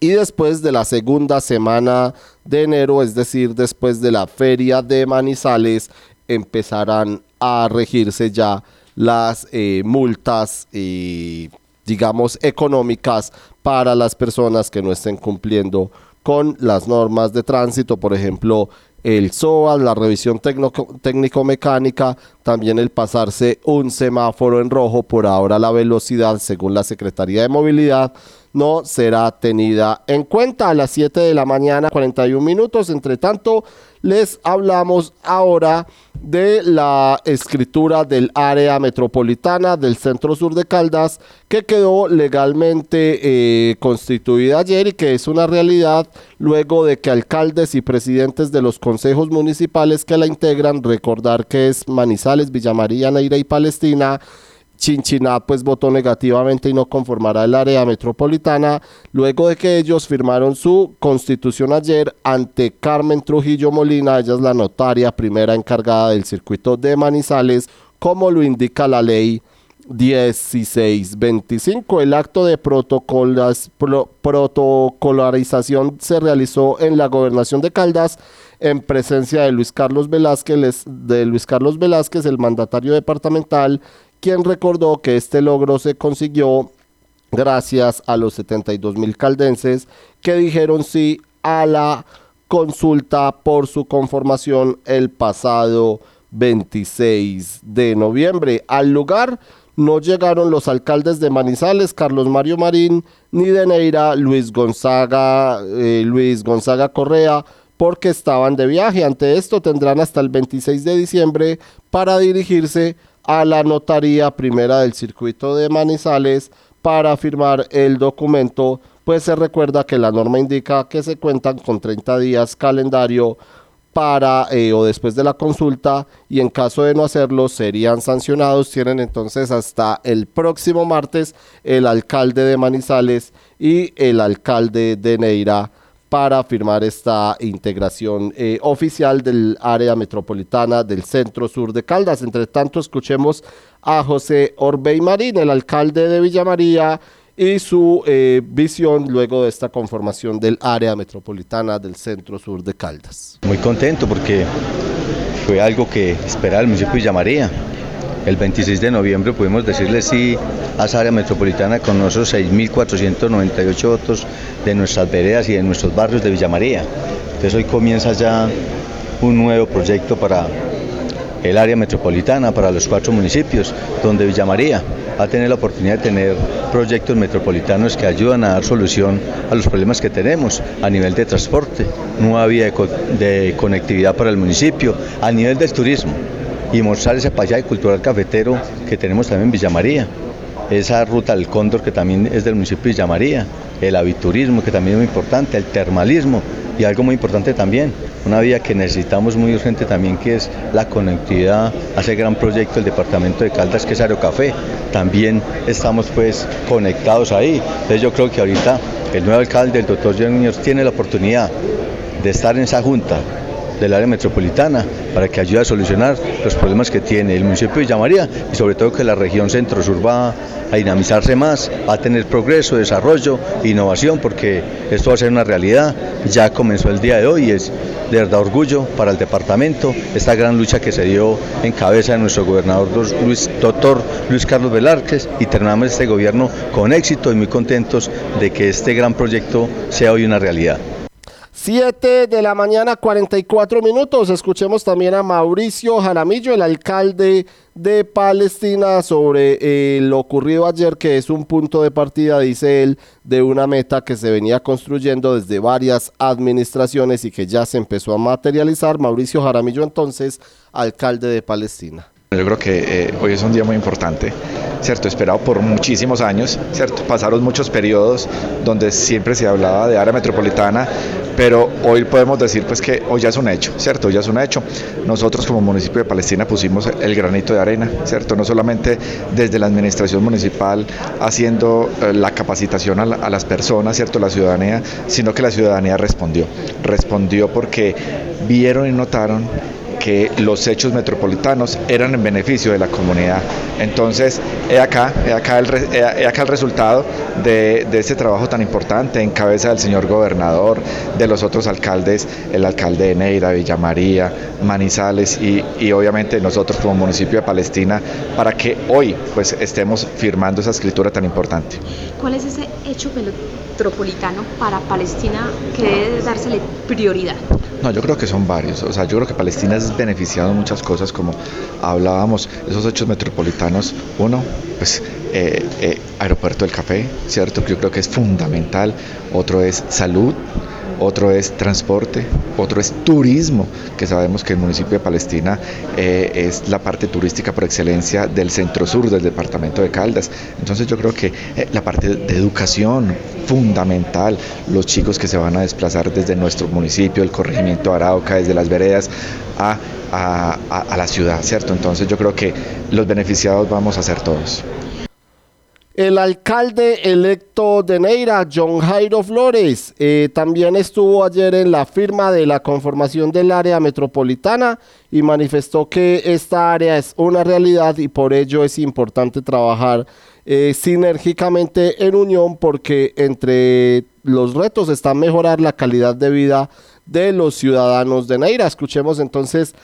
y después de la segunda semana de enero, es decir, después de la feria de Manizales, empezarán a regirse ya las eh, multas, y digamos, económicas para las personas que no estén cumpliendo con las normas de tránsito, por ejemplo, el SOA, la revisión técnico-mecánica, también el pasarse un semáforo en rojo, por ahora la velocidad, según la Secretaría de Movilidad, no será tenida en cuenta a las 7 de la mañana, 41 minutos. Entre tanto, les hablamos ahora de la escritura del área metropolitana del centro sur de Caldas, que quedó legalmente eh, constituida ayer y que es una realidad luego de que alcaldes y presidentes de los consejos municipales que la integran, recordar que es Manizales, Villamaría, Neira y Palestina, Chinchiná pues votó negativamente y no conformará el área metropolitana luego de que ellos firmaron su constitución ayer ante Carmen Trujillo Molina, ella es la notaria primera encargada del circuito de Manizales, como lo indica la ley 1625. El acto de protocolarización se realizó en la gobernación de Caldas en presencia de Luis Carlos Velázquez, de Luis Carlos Velázquez, el mandatario departamental, quien recordó que este logro se consiguió gracias a los 72 mil caldenses que dijeron sí a la consulta por su conformación el pasado 26 de noviembre. Al lugar no llegaron los alcaldes de Manizales, Carlos Mario Marín, ni de Neira, Luis Gonzaga, eh, Luis Gonzaga Correa, porque estaban de viaje. Ante esto tendrán hasta el 26 de diciembre para dirigirse a la notaría primera del circuito de Manizales para firmar el documento, pues se recuerda que la norma indica que se cuentan con 30 días calendario para eh, o después de la consulta y en caso de no hacerlo serían sancionados. Tienen entonces hasta el próximo martes el alcalde de Manizales y el alcalde de Neira para firmar esta integración eh, oficial del área metropolitana del centro sur de Caldas. Entre tanto, escuchemos a José Orbey Marín, el alcalde de Villa María, y su eh, visión luego de esta conformación del área metropolitana del centro sur de Caldas. Muy contento porque fue algo que esperaba el municipio de Villa María. El 26 de noviembre pudimos decirle sí a esa área metropolitana con nuestros 6.498 votos de nuestras veredas y de nuestros barrios de Villa María. Entonces hoy comienza ya un nuevo proyecto para el área metropolitana, para los cuatro municipios, donde Villa María va a tener la oportunidad de tener proyectos metropolitanos que ayudan a dar solución a los problemas que tenemos a nivel de transporte, nueva vía de, de conectividad para el municipio, a nivel del turismo y mostrar ese paisaje cultural cafetero que tenemos también en Villa María, esa ruta del cóndor que también es del municipio de Villa María, el aviturismo que también es muy importante, el termalismo y algo muy importante también, una vía que necesitamos muy urgente también que es la conectividad a ese gran proyecto del departamento de Caldas que es Aerocafé. También estamos pues conectados ahí. Entonces yo creo que ahorita el nuevo alcalde, el doctor Junior, tiene la oportunidad de estar en esa junta del área metropolitana para que ayude a solucionar los problemas que tiene el municipio de Villa María y sobre todo que la región centro-sur va a dinamizarse más, a tener progreso, desarrollo, innovación, porque esto va a ser una realidad. Ya comenzó el día de hoy y es de verdad orgullo para el departamento esta gran lucha que se dio en cabeza de nuestro gobernador Luis, doctor Luis Carlos Velázquez y terminamos este gobierno con éxito y muy contentos de que este gran proyecto sea hoy una realidad. 7 de la mañana, 44 minutos. Escuchemos también a Mauricio Jaramillo, el alcalde de Palestina, sobre eh, lo ocurrido ayer, que es un punto de partida, dice él, de una meta que se venía construyendo desde varias administraciones y que ya se empezó a materializar. Mauricio Jaramillo, entonces, alcalde de Palestina. Yo creo que eh, hoy es un día muy importante, ¿cierto? Esperado por muchísimos años, ¿cierto? Pasaron muchos periodos donde siempre se hablaba de área metropolitana, pero hoy podemos decir pues que hoy ya es un hecho, ¿cierto? Hoy ya es un hecho. Nosotros como municipio de Palestina pusimos el granito de arena, ¿cierto? No solamente desde la administración municipal haciendo eh, la capacitación a, a las personas, ¿cierto? La ciudadanía, sino que la ciudadanía respondió. Respondió porque vieron y notaron que los hechos metropolitanos eran en beneficio de la comunidad. Entonces, he acá, acá, el, resultado de, de este trabajo tan importante en cabeza del señor gobernador, de los otros alcaldes, el alcalde de Neira, Villa María, Manizales y, obviamente nosotros como municipio de Palestina, para que hoy pues estemos firmando esa escritura tan importante. ¿Cuál es ese hecho metropolitano para Palestina que debe dársele prioridad? No, yo creo que son varios. O sea, yo creo que Palestina es beneficiado en muchas cosas, como hablábamos, esos hechos metropolitanos. Uno, pues eh, eh, aeropuerto del café, ¿cierto? Que yo creo que es fundamental. Otro es salud, otro es transporte, otro es turismo, que sabemos que el municipio de Palestina eh, es la parte turística por excelencia del centro sur del departamento de Caldas. Entonces yo creo que eh, la parte de educación fundamental, los chicos que se van a desplazar desde nuestro municipio, el corregimiento Arauca, desde las veredas a, a, a la ciudad, ¿cierto? Entonces yo creo que los beneficiados vamos a ser todos. El alcalde electo de Neira, John Jairo Flores, eh, también estuvo ayer en la firma de la conformación del área metropolitana y manifestó que esta área es una realidad y por ello es importante trabajar eh, sinérgicamente en unión porque entre los retos está mejorar la calidad de vida de los ciudadanos de Neira. Escuchemos entonces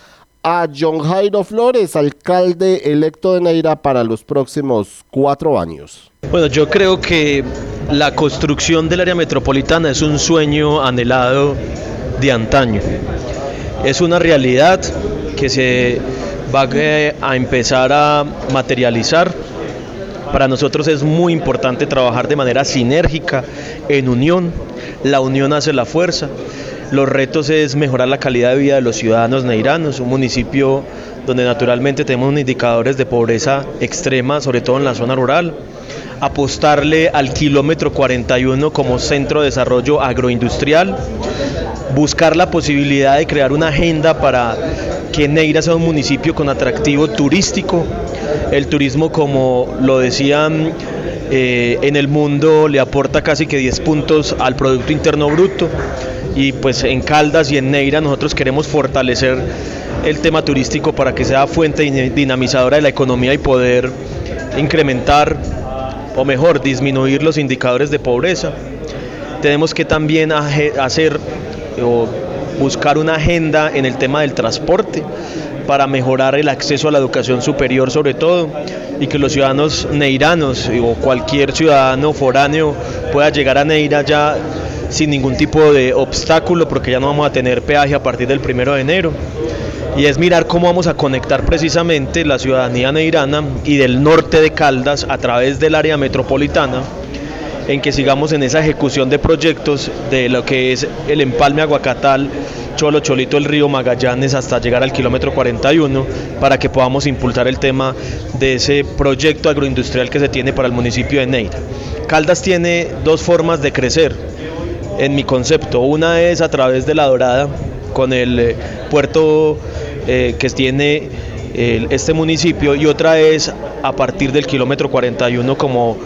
a John Jairo Flores, alcalde electo de Neira para los próximos cuatro años. Bueno, yo creo que la construcción del área metropolitana es un sueño anhelado de antaño. Es una realidad que se va a empezar a materializar Para nosotros es muy importante trabajar de manera sinérgica, en unión. La unión hace la fuerza. Los retos es mejorar la calidad de vida de los ciudadanos neiranos, un municipio donde naturalmente tenemos indicadores de pobreza extrema, sobre todo en la zona rural. Apostarle al kilómetro 41 como centro de desarrollo agroindustrial, buscar la posibilidad de crear una agenda para que Neira sea un municipio con atractivo turístico. El turismo, como lo decían eh, en el mundo, le aporta casi que 10 puntos al Producto Interno Bruto. Y pues en Caldas y en Neira nosotros queremos fortalecer el tema turístico para que sea fuente dinamizadora de la economía y poder incrementar o mejor disminuir los indicadores de pobreza. Tenemos que también hacer o buscar una agenda en el tema del transporte para mejorar el acceso a la educación superior sobre todo y que los ciudadanos neiranos o cualquier ciudadano foráneo pueda llegar a Neira ya sin ningún tipo de obstáculo porque ya no vamos a tener peaje a partir del primero de enero y es mirar cómo vamos a conectar precisamente la ciudadanía neirana y del norte de Caldas a través del área metropolitana en que sigamos en esa ejecución de proyectos de lo que es el empalme Aguacatal, Cholo Cholito, el río Magallanes hasta llegar al kilómetro 41 para que podamos impulsar el tema de ese proyecto agroindustrial que se tiene para el municipio de Neira. Caldas tiene dos formas de crecer en mi concepto. Una es a través de la Dorada, con el eh, puerto eh, que tiene este municipio, y otra es a partir del kilómetro 41 como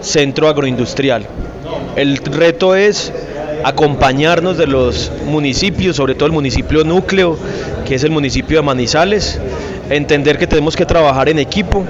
centro agroindustrial. El reto es acompañarnos de los municipios, sobre todo el municipio núcleo, que es el municipio de Manizales, entender que tenemos que trabajar en equipo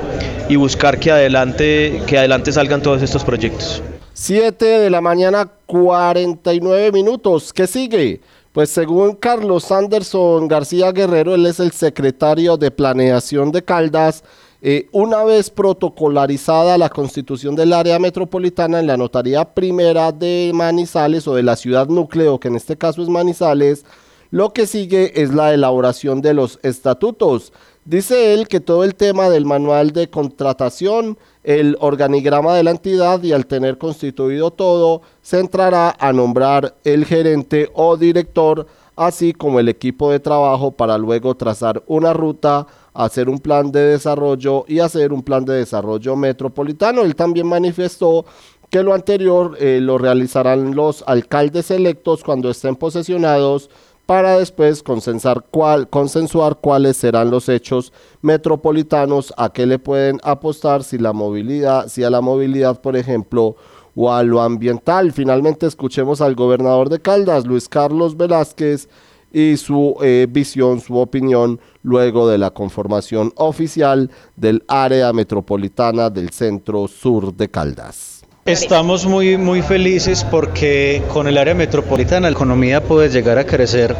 y buscar que adelante, que adelante salgan todos estos proyectos. 7 de la mañana, 49 minutos. ¿Qué sigue? Pues según Carlos Anderson García Guerrero, él es el secretario de Planeación de Caldas, eh, una vez protocolarizada la constitución del área metropolitana en la notaría primera de Manizales o de la ciudad núcleo, que en este caso es Manizales, lo que sigue es la elaboración de los estatutos. Dice él que todo el tema del manual de contratación, el organigrama de la entidad y al tener constituido todo, se entrará a nombrar el gerente o director, así como el equipo de trabajo para luego trazar una ruta hacer un plan de desarrollo y hacer un plan de desarrollo metropolitano. Él también manifestó que lo anterior eh, lo realizarán los alcaldes electos cuando estén posesionados para después consensuar, cuál, consensuar cuáles serán los hechos metropolitanos, a qué le pueden apostar, si la movilidad, si a la movilidad, por ejemplo, o a lo ambiental. Finalmente escuchemos al gobernador de Caldas, Luis Carlos Velázquez, y su eh, visión, su opinión luego de la conformación oficial del área metropolitana del centro sur de Caldas. Estamos muy, muy felices porque con el área metropolitana la economía puede llegar a crecer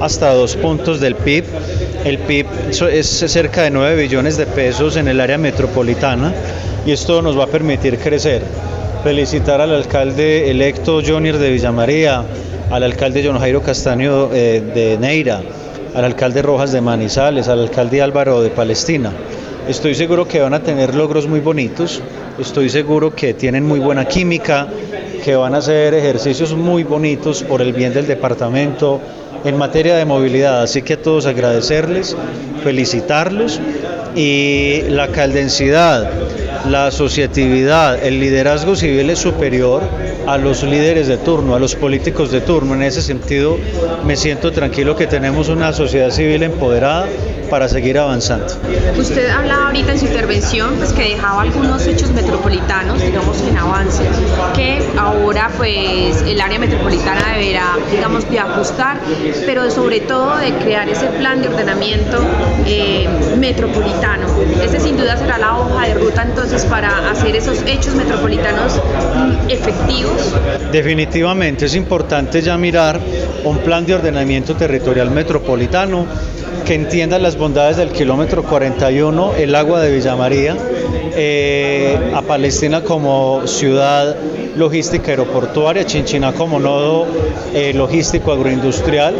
hasta dos puntos del PIB. El PIB es cerca de 9 billones de pesos en el área metropolitana y esto nos va a permitir crecer. Felicitar al alcalde electo Jonier de Villamaría, al alcalde John Jairo Castaño eh, de Neira, al alcalde Rojas de Manizales, al alcalde Álvaro de Palestina. Estoy seguro que van a tener logros muy bonitos, estoy seguro que tienen muy buena química, que van a hacer ejercicios muy bonitos por el bien del departamento en materia de movilidad. Así que a todos agradecerles, felicitarlos y la caldensidad la asociatividad, el liderazgo civil es superior a los líderes de turno, a los políticos de turno. En ese sentido, me siento tranquilo que tenemos una sociedad civil empoderada para seguir avanzando. Usted hablaba ahorita en su intervención pues, que dejaba algunos hechos metropolitanos, digamos, en avance, que ahora pues el área metropolitana deberá, digamos, de ajustar, pero sobre todo de crear ese plan de ordenamiento eh, metropolitano. Ese sin duda será la hoja de ruta entonces para hacer esos hechos metropolitanos efectivos. Definitivamente es importante ya mirar un plan de ordenamiento territorial metropolitano que entiendan las bondades del kilómetro 41, el agua de Villa María, eh, a Palestina como ciudad logística aeroportuaria, Chinchiná como nodo eh, logístico agroindustrial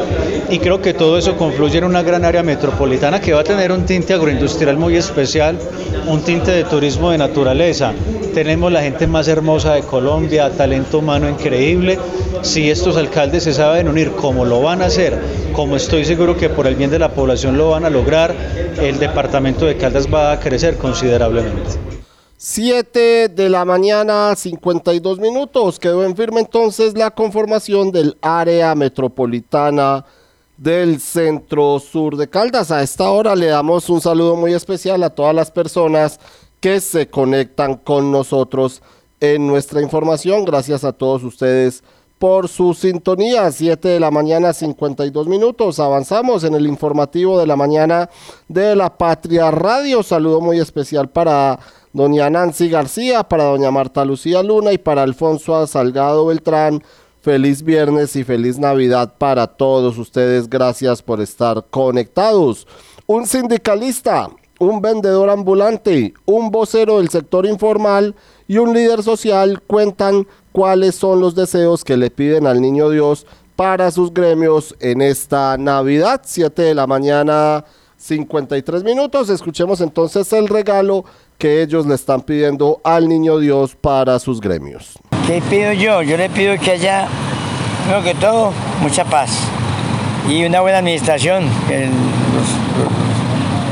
y creo que todo eso confluye en una gran área metropolitana que va a tener un tinte agroindustrial muy especial, un tinte de turismo de naturaleza. Tenemos la gente más hermosa de Colombia, talento humano increíble. Si estos alcaldes se saben unir como lo van a hacer, como estoy seguro que por el bien de la población lo van a lograr, el departamento de Caldas va a crecer considerablemente. 7 de la mañana, 52 minutos. Quedó en firme entonces la conformación del área metropolitana del centro sur de Caldas. A esta hora le damos un saludo muy especial a todas las personas que se conectan con nosotros en nuestra información. Gracias a todos ustedes por su sintonía. 7 de la mañana, 52 minutos. Avanzamos en el informativo de la mañana de la Patria Radio. Saludo muy especial para doña Nancy García, para doña Marta Lucía Luna y para Alfonso Salgado Beltrán. Feliz viernes y feliz Navidad para todos ustedes. Gracias por estar conectados. Un sindicalista, un vendedor ambulante, un vocero del sector informal y un líder social cuentan cuáles son los deseos que le piden al Niño Dios para sus gremios en esta Navidad. 7 de la mañana, 53 minutos. Escuchemos entonces el regalo que ellos le están pidiendo al Niño Dios para sus gremios. ¿Qué pido yo? Yo le pido que haya, primero que todo, mucha paz y una buena administración, los,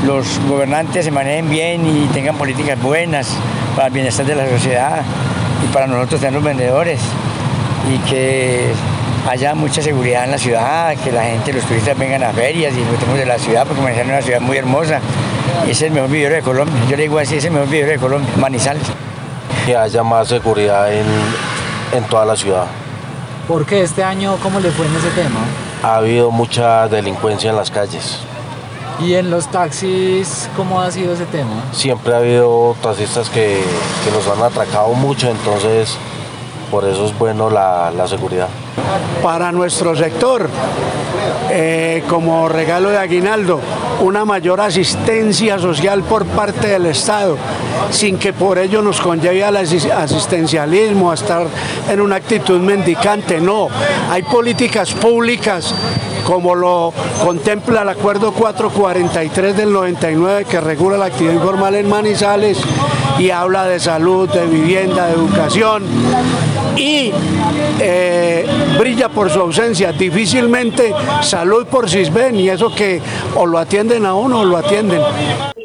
los gobernantes se manejen bien y tengan políticas buenas para el bienestar de la sociedad y para nosotros también los vendedores y que haya mucha seguridad en la ciudad, que la gente, los turistas vengan a ferias y disfrutemos de la ciudad, porque Manizales es una ciudad muy hermosa. Es el mejor vivero de Colombia. Yo le digo así, es el mejor vivero de Colombia, Manizales. Que haya más seguridad en, en toda la ciudad. ¿Por qué este año cómo le fue en ese tema? Ha habido mucha delincuencia en las calles. ¿Y en los taxis cómo ha sido ese tema? Siempre ha habido taxistas que, que nos han atracado mucho, entonces por eso es bueno la, la seguridad. Para nuestro sector, eh, como regalo de aguinaldo, una mayor asistencia social por parte del Estado, sin que por ello nos conlleve al asis- asistencialismo, a estar en una actitud mendicante. No, hay políticas públicas como lo contempla el acuerdo 443 del 99 que regula la actividad informal en Manizales y habla de salud, de vivienda, de educación y eh, brilla por su ausencia. Difícilmente salud por CISBEN y eso que o lo atienden a uno o lo atienden.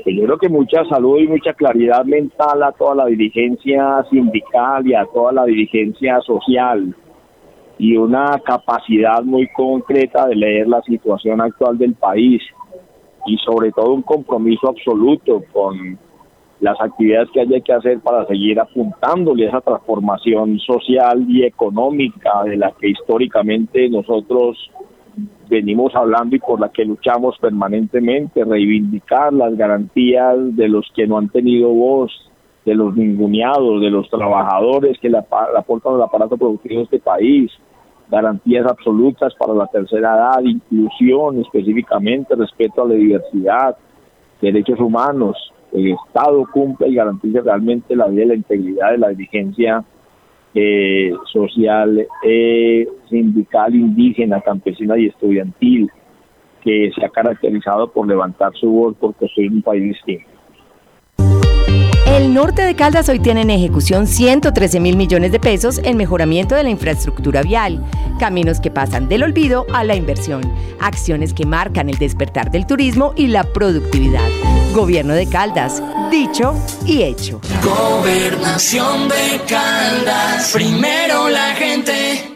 Yo creo que mucha salud y mucha claridad mental a toda la dirigencia sindical y a toda la dirigencia social y una capacidad muy concreta de leer la situación actual del país y sobre todo un compromiso absoluto con las actividades que haya que hacer para seguir apuntándole a esa transformación social y económica de la que históricamente nosotros venimos hablando y por la que luchamos permanentemente, reivindicar las garantías de los que no han tenido voz, de los ninguneados, de los trabajadores que le aportan al aparato productivo de este país, garantías absolutas para la tercera edad, inclusión específicamente, respeto a la diversidad, derechos humanos, el Estado cumple y garantice realmente la vida y la integridad de la dirigencia eh, social, eh, sindical, indígena, campesina y estudiantil, que se ha caracterizado por levantar su voz por construir un país distinto. El norte de Caldas hoy tiene en ejecución 113 mil millones de pesos en mejoramiento de la infraestructura vial, caminos que pasan del olvido a la inversión, acciones que marcan el despertar del turismo y la productividad. Gobierno de Caldas, dicho y hecho. Gobernación de Caldas. Primero la gente.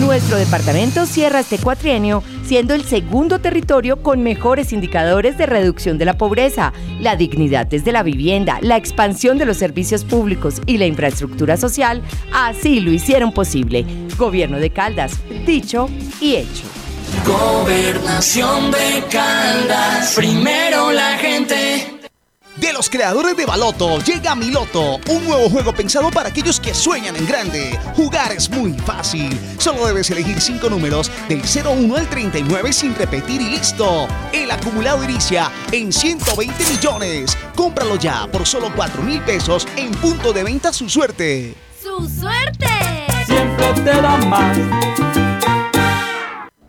Nuestro departamento cierra este cuatrienio siendo el segundo territorio con mejores indicadores de reducción de la pobreza, la dignidad desde la vivienda, la expansión de los servicios públicos y la infraestructura social. Así lo hicieron posible. Gobierno de Caldas, dicho y hecho. Gobernación de Caldas, primero la gente. De los creadores de Baloto llega Miloto, un nuevo juego pensado para aquellos que sueñan en grande. Jugar es muy fácil. Solo debes elegir 5 números del 01 al 39 sin repetir y listo. El acumulado inicia en 120 millones. Cómpralo ya por solo 4 mil pesos en punto de venta su suerte. ¡Su suerte! Siempre te da más.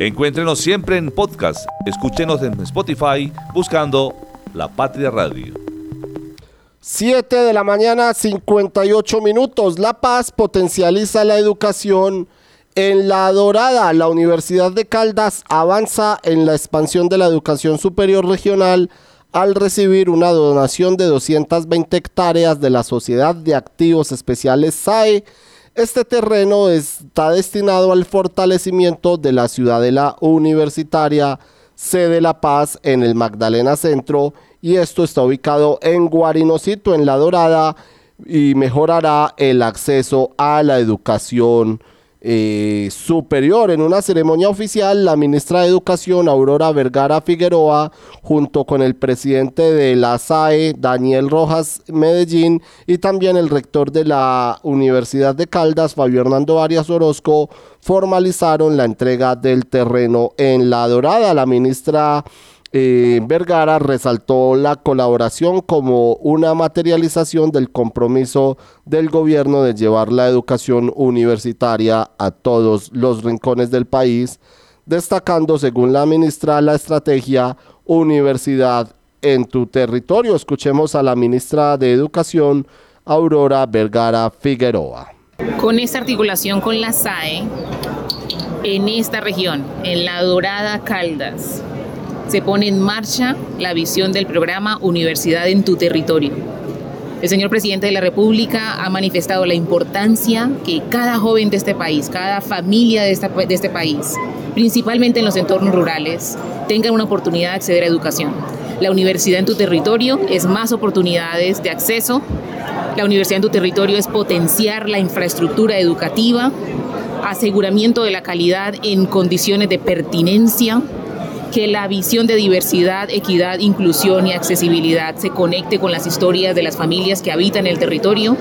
Encuéntrenos siempre en podcast. Escúchenos en Spotify buscando La Patria Radio. 7 de la mañana, 58 minutos. La Paz potencializa la educación en La Dorada. La Universidad de Caldas avanza en la expansión de la educación superior regional al recibir una donación de 220 hectáreas de la Sociedad de Activos Especiales SAE. Este terreno está destinado al fortalecimiento de la ciudadela universitaria sede La Paz en el Magdalena Centro y esto está ubicado en Guarinocito, en La Dorada y mejorará el acceso a la educación eh, superior. En una ceremonia oficial, la ministra de Educación, Aurora Vergara Figueroa, junto con el presidente de la SAE, Daniel Rojas Medellín, y también el rector de la Universidad de Caldas, Fabio Hernando Arias Orozco, formalizaron la entrega del terreno en La Dorada. La ministra eh, Vergara resaltó la colaboración como una materialización del compromiso del gobierno de llevar la educación universitaria a todos los rincones del país, destacando, según la ministra, la estrategia Universidad en tu territorio. Escuchemos a la ministra de Educación, Aurora Vergara Figueroa. Con esta articulación con la SAE, en esta región, en La Dorada Caldas, se pone en marcha la visión del programa Universidad en tu territorio. El señor presidente de la República ha manifestado la importancia que cada joven de este país, cada familia de, este país, principalmente en los entornos rurales, tenga una oportunidad de acceder a educación. La universidad en tu territorio es más oportunidades de acceso. La universidad en tu territorio es potenciar la infraestructura educativa, aseguramiento de la calidad en condiciones de pertinencia, que la visión de diversidad, equidad, inclusión y accesibilidad se conecte con las historias de las familias que habitan el territorio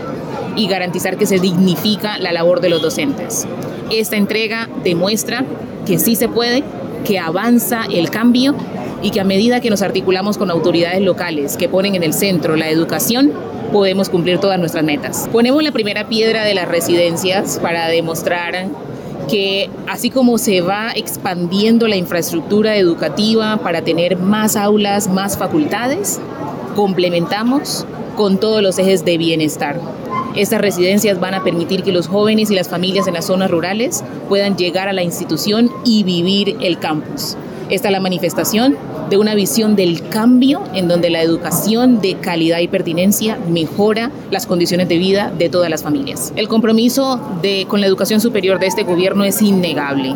y garantizar que se dignifica la labor de los docentes. Esta entrega demuestra que sí se puede, que avanza el cambio y que a medida que nos articulamos con autoridades locales que ponen en el centro la educación, podemos cumplir todas nuestras metas. Ponemos la primera piedra de las residencias para demostrar que así como se va expandiendo la infraestructura educativa para tener más aulas, más facultades, complementamos con todos los ejes de bienestar. Estas residencias van a permitir que los jóvenes y las familias en las zonas rurales puedan llegar a la institución y vivir el campus. Esta es la manifestación de una visión del cambio en donde la educación de calidad y pertinencia mejora las condiciones de vida de todas las familias. El compromiso de, con la educación superior de este gobierno es innegable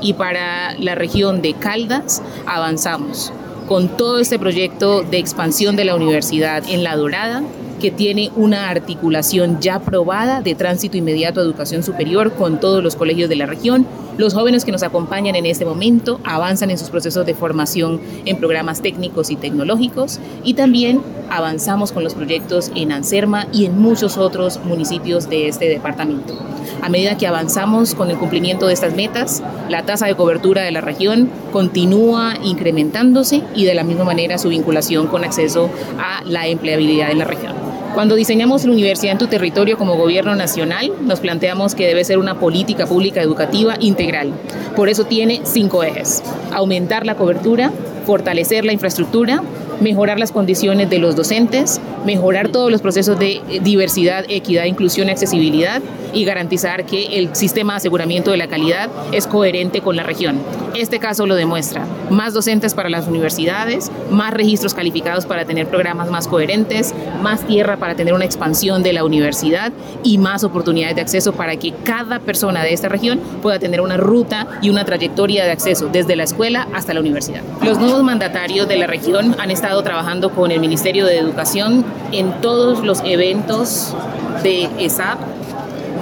y para la región de Caldas avanzamos con todo este proyecto de expansión de la universidad en La Dorada que tiene una articulación ya probada de tránsito inmediato a educación superior con todos los colegios de la región. Los jóvenes que nos acompañan en este momento avanzan en sus procesos de formación en programas técnicos y tecnológicos y también avanzamos con los proyectos en Anserma y en muchos otros municipios de este departamento. A medida que avanzamos con el cumplimiento de estas metas, la tasa de cobertura de la región continúa incrementándose y de la misma manera su vinculación con acceso a la empleabilidad en la región. Cuando diseñamos la universidad en tu territorio como gobierno nacional, nos planteamos que debe ser una política pública educativa integral. Por eso tiene cinco ejes. Aumentar la cobertura, fortalecer la infraestructura, mejorar las condiciones de los docentes, mejorar todos los procesos de diversidad, equidad, inclusión y accesibilidad y garantizar que el sistema de aseguramiento de la calidad es coherente con la región. Este caso lo demuestra. Más docentes para las universidades, más registros calificados para tener programas más coherentes, más tierra para tener una expansión de la universidad y más oportunidades de acceso para que cada persona de esta región pueda tener una ruta y una trayectoria de acceso desde la escuela hasta la universidad. Los nuevos mandatarios de la región han estado trabajando con el Ministerio de Educación en todos los eventos de ESAP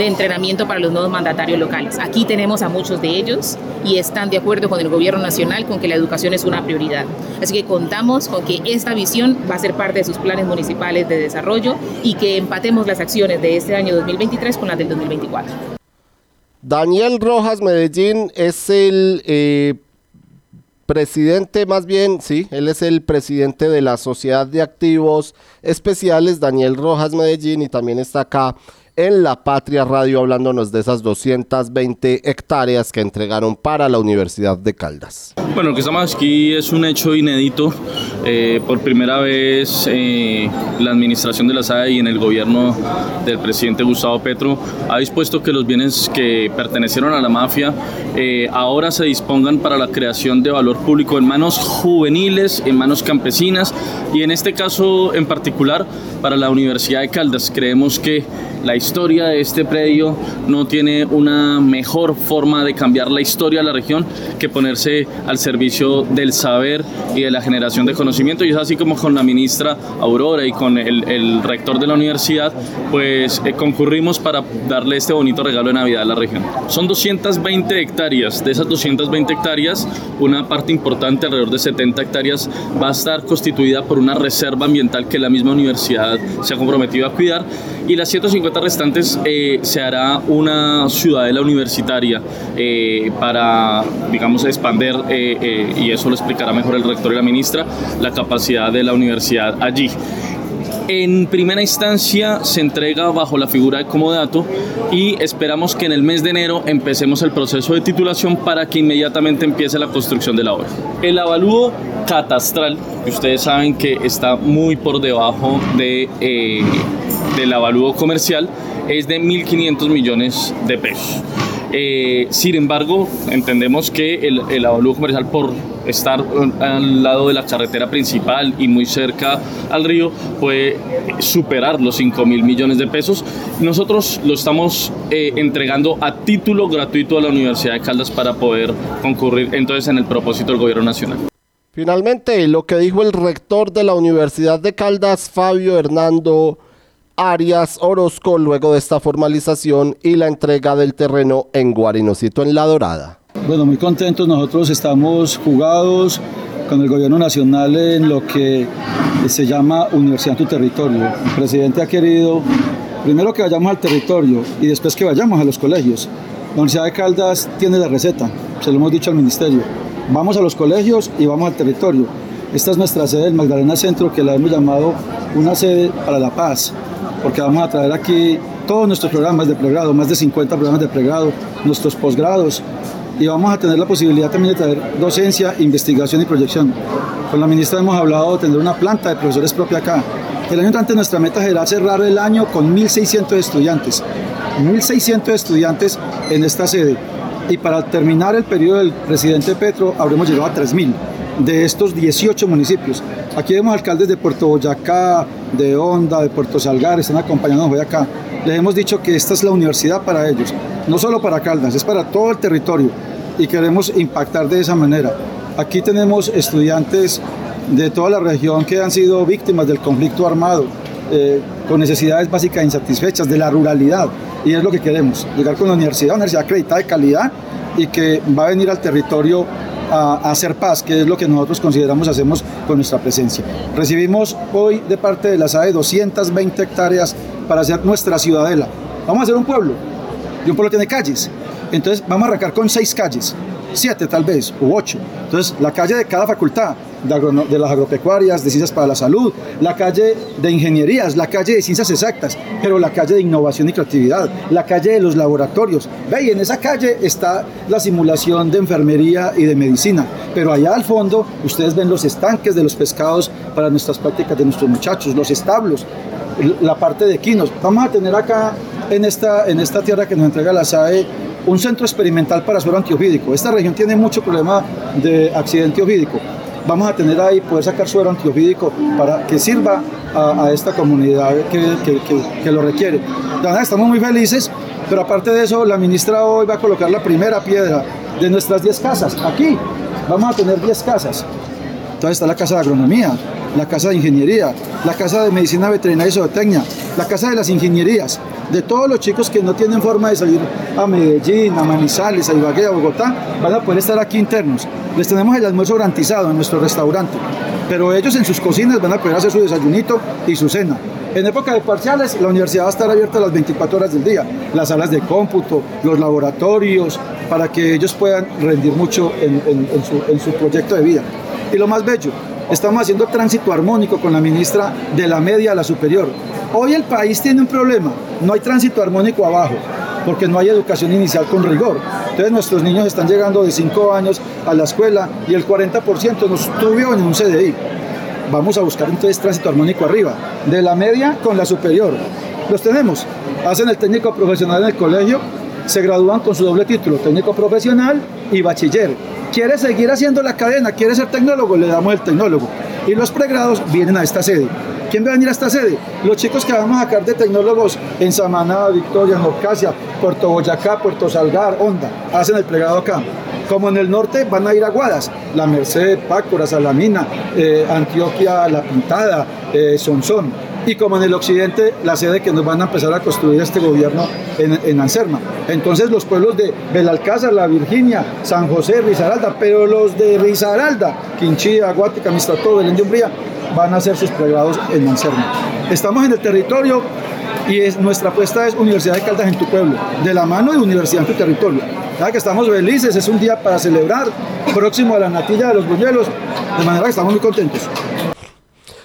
de entrenamiento para los nuevos mandatarios locales. Aquí tenemos a muchos de ellos y están de acuerdo con el gobierno nacional con que la educación es una prioridad. Así que contamos con que esta visión va a ser parte de sus planes municipales de desarrollo y que empatemos las acciones de este año 2023 con las del 2024. Daniel Rojas Medellín es el eh, presidente, más bien, sí, él es el presidente de la Sociedad de Activos Especiales, Daniel Rojas Medellín, y también está acá en La Patria Radio hablándonos de esas 220 hectáreas que entregaron para la Universidad de Caldas. Bueno, lo que estamos aquí es un hecho inédito. Eh, por primera vez eh, la administración de la SAE y en el gobierno del presidente Gustavo Petro ha dispuesto que los bienes que pertenecieron a la mafia eh, ahora se dispongan para la creación de valor público en manos juveniles, en manos campesinas y en este caso en particular para la Universidad de Caldas. Creemos que la historia de este predio no tiene una mejor forma de cambiar la historia de la región que ponerse al servicio del saber y de la generación de conocimiento. Y es así como con la ministra Aurora y con el, rector de la universidad, pues eh, concurrimos para darle este bonito regalo de Navidad a la región. Son 220 hectáreas. De esas 220 hectáreas, una parte importante, alrededor de 70 hectáreas, va a estar constituida por una reserva ambiental que la misma universidad se ha comprometido a cuidar y las 150 restantes eh, se hará una ciudadela universitaria eh, para, digamos, expander, eh, y eso lo explicará mejor el rector y la ministra, la capacidad de la universidad allí. En primera instancia se entrega bajo la figura de comodato y esperamos que en el mes de enero empecemos el proceso de titulación para que inmediatamente empiece la construcción de la obra. El avalúo catastral, que ustedes saben que está muy por debajo de, eh, del avalúo comercial, es de 1.500 millones de pesos. Eh, sin embargo, entendemos que el, el avalúo comercial por estar al lado de la carretera principal y muy cerca al río puede superar los 5 mil millones de pesos. Nosotros lo estamos eh, entregando a título gratuito a la Universidad de Caldas para poder concurrir entonces en el propósito del gobierno nacional. Finalmente, lo que dijo el rector de la Universidad de Caldas, Fabio Hernando Arias Orozco, luego de esta formalización y la entrega del terreno en Guarinocito, en La Dorada. Bueno, muy contentos, nosotros estamos jugados con el gobierno nacional en lo que se llama Universidad en tu territorio. El presidente ha querido primero que vayamos al territorio y después que vayamos a los colegios. La Universidad de Caldas tiene la receta, se lo hemos dicho al ministerio. Vamos a los colegios y vamos al territorio. Esta es nuestra sede del Magdalena Centro, que la hemos llamado una sede para la paz, porque vamos a traer aquí todos nuestros programas de pregrado, más de 50 programas de pregrado, nuestros posgrados, y vamos a tener la posibilidad también de traer docencia, investigación y proyección. Con la ministra hemos hablado de tener una planta de profesores propia acá. El año entrante nuestra meta será cerrar el año con 1.600 estudiantes. 1.600 estudiantes en esta sede. Y para terminar el periodo del presidente Petro habremos llegado a 3.000 de estos 18 municipios. Aquí vemos alcaldes de Puerto Boyacá, de Honda, de Puerto Salgar, están acompañándonos hoy acá. Les hemos dicho que esta es la universidad para ellos, no solo para Caldas, es para todo el territorio y queremos impactar de esa manera. Aquí tenemos estudiantes de toda la región que han sido víctimas del conflicto armado, eh, con necesidades básicas insatisfechas, de la ruralidad, y es lo que queremos, llegar con la universidad, una universidad acreditada de calidad y que va a venir al territorio a, hacer paz, que es lo que nosotros consideramos hacemos con nuestra presencia. Recibimos hoy de parte de la SAE 220 hectáreas para hacer nuestra ciudadela. Vamos a hacer un pueblo, y un pueblo tiene calles, entonces vamos a arrancar con seis calles, siete tal vez, u ocho. Entonces la calle de cada facultad, de, las agropecuarias, de ciencias para la salud, la calle de ingenierías, la calle de ciencias exactas, pero la calle de innovación y creatividad, la calle de los laboratorios. Ve, y en esa calle está la simulación de enfermería y de medicina, pero allá al fondo ustedes ven los estanques de los pescados para nuestras prácticas de nuestros muchachos, los establos, la parte de quinos. Vamos a tener acá en esta, en esta tierra que nos entrega la SAE un centro experimental para suero antiofídico. Esta región tiene mucho problema de accidente ofídico. Vamos a tener ahí, poder sacar suero antiofídico para que sirva a, esta comunidad que, que, lo requiere. Estamos muy felices, pero aparte de eso, la ministra hoy va a colocar la primera piedra de nuestras 10 casas. Aquí vamos a tener 10 casas. Entonces está la casa de agronomía, la casa de ingeniería, la casa de medicina veterinaria y zootecnia, la casa de las ingenierías, de todos los chicos que no tienen forma de salir a Medellín, a Manizales, a Ibagué, a Bogotá, van a poder estar aquí internos. Les tenemos el almuerzo garantizado en nuestro restaurante, pero ellos en sus cocinas van a poder hacer su desayunito y su cena. En época de parciales, la universidad va a estar abierta las 24 horas del día, las salas de cómputo, los laboratorios, para que ellos puedan rendir mucho en, su, proyecto de vida. Y lo más bello, Estamos haciendo tránsito armónico con la ministra de la media a la superior. Hoy el país tiene un problema, no hay tránsito armónico abajo, porque no hay educación inicial con rigor. Entonces nuestros niños están llegando de 5 años a la escuela y el 40% nos estuvo en un CDI. Vamos a buscar entonces tránsito armónico arriba, de la media con la superior. Los tenemos, hacen el técnico profesional en el colegio, se gradúan con su doble título, técnico profesional y bachiller quiere seguir haciendo la cadena, quiere ser tecnólogo, le damos el tecnólogo. Y los pregrados vienen a esta sede. ¿Quién va a venir a esta sede? Los chicos que vamos a sacar de tecnólogos en Samaná, Victoria, Norcasia, Puerto Boyacá, Puerto Salgar, Honda, hacen el pregrado acá. Como en el norte van a ir a Guadas, La Merced, Pácora, Salamina, eh, Antioquia, La Pintada, eh, Sonsón y como en el occidente, la sede que nos van a empezar a construir este gobierno en, en Anserma. Entonces los pueblos de Belalcázar, La Virginia, San José, Risaralda, pero los de Risaralda, Quinchía, Guática, Mistrató, Belén de Umbría, van a hacer sus pregrados en Anserma. Estamos en el territorio y es, nuestra apuesta es Universidad de Caldas en tu pueblo, de la mano de Universidad en tu territorio. Ya que estamos felices, es un día para celebrar, próximo a la natilla de los buñuelos, de manera que estamos muy contentos.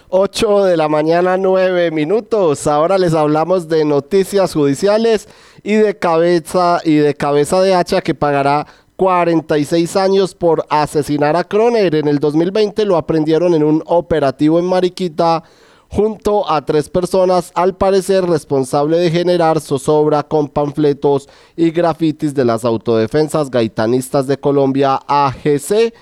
8 de la mañana, 9 minutos. Ahora les hablamos de noticias judiciales y de cabeza y de cabeza de hacha que pagará 46 años por asesinar a Croner. En el 2020 lo aprendieron en un operativo en Mariquita junto a tres personas, al parecer responsable de generar zozobra con panfletos y grafitis de las autodefensas gaitanistas de Colombia AGC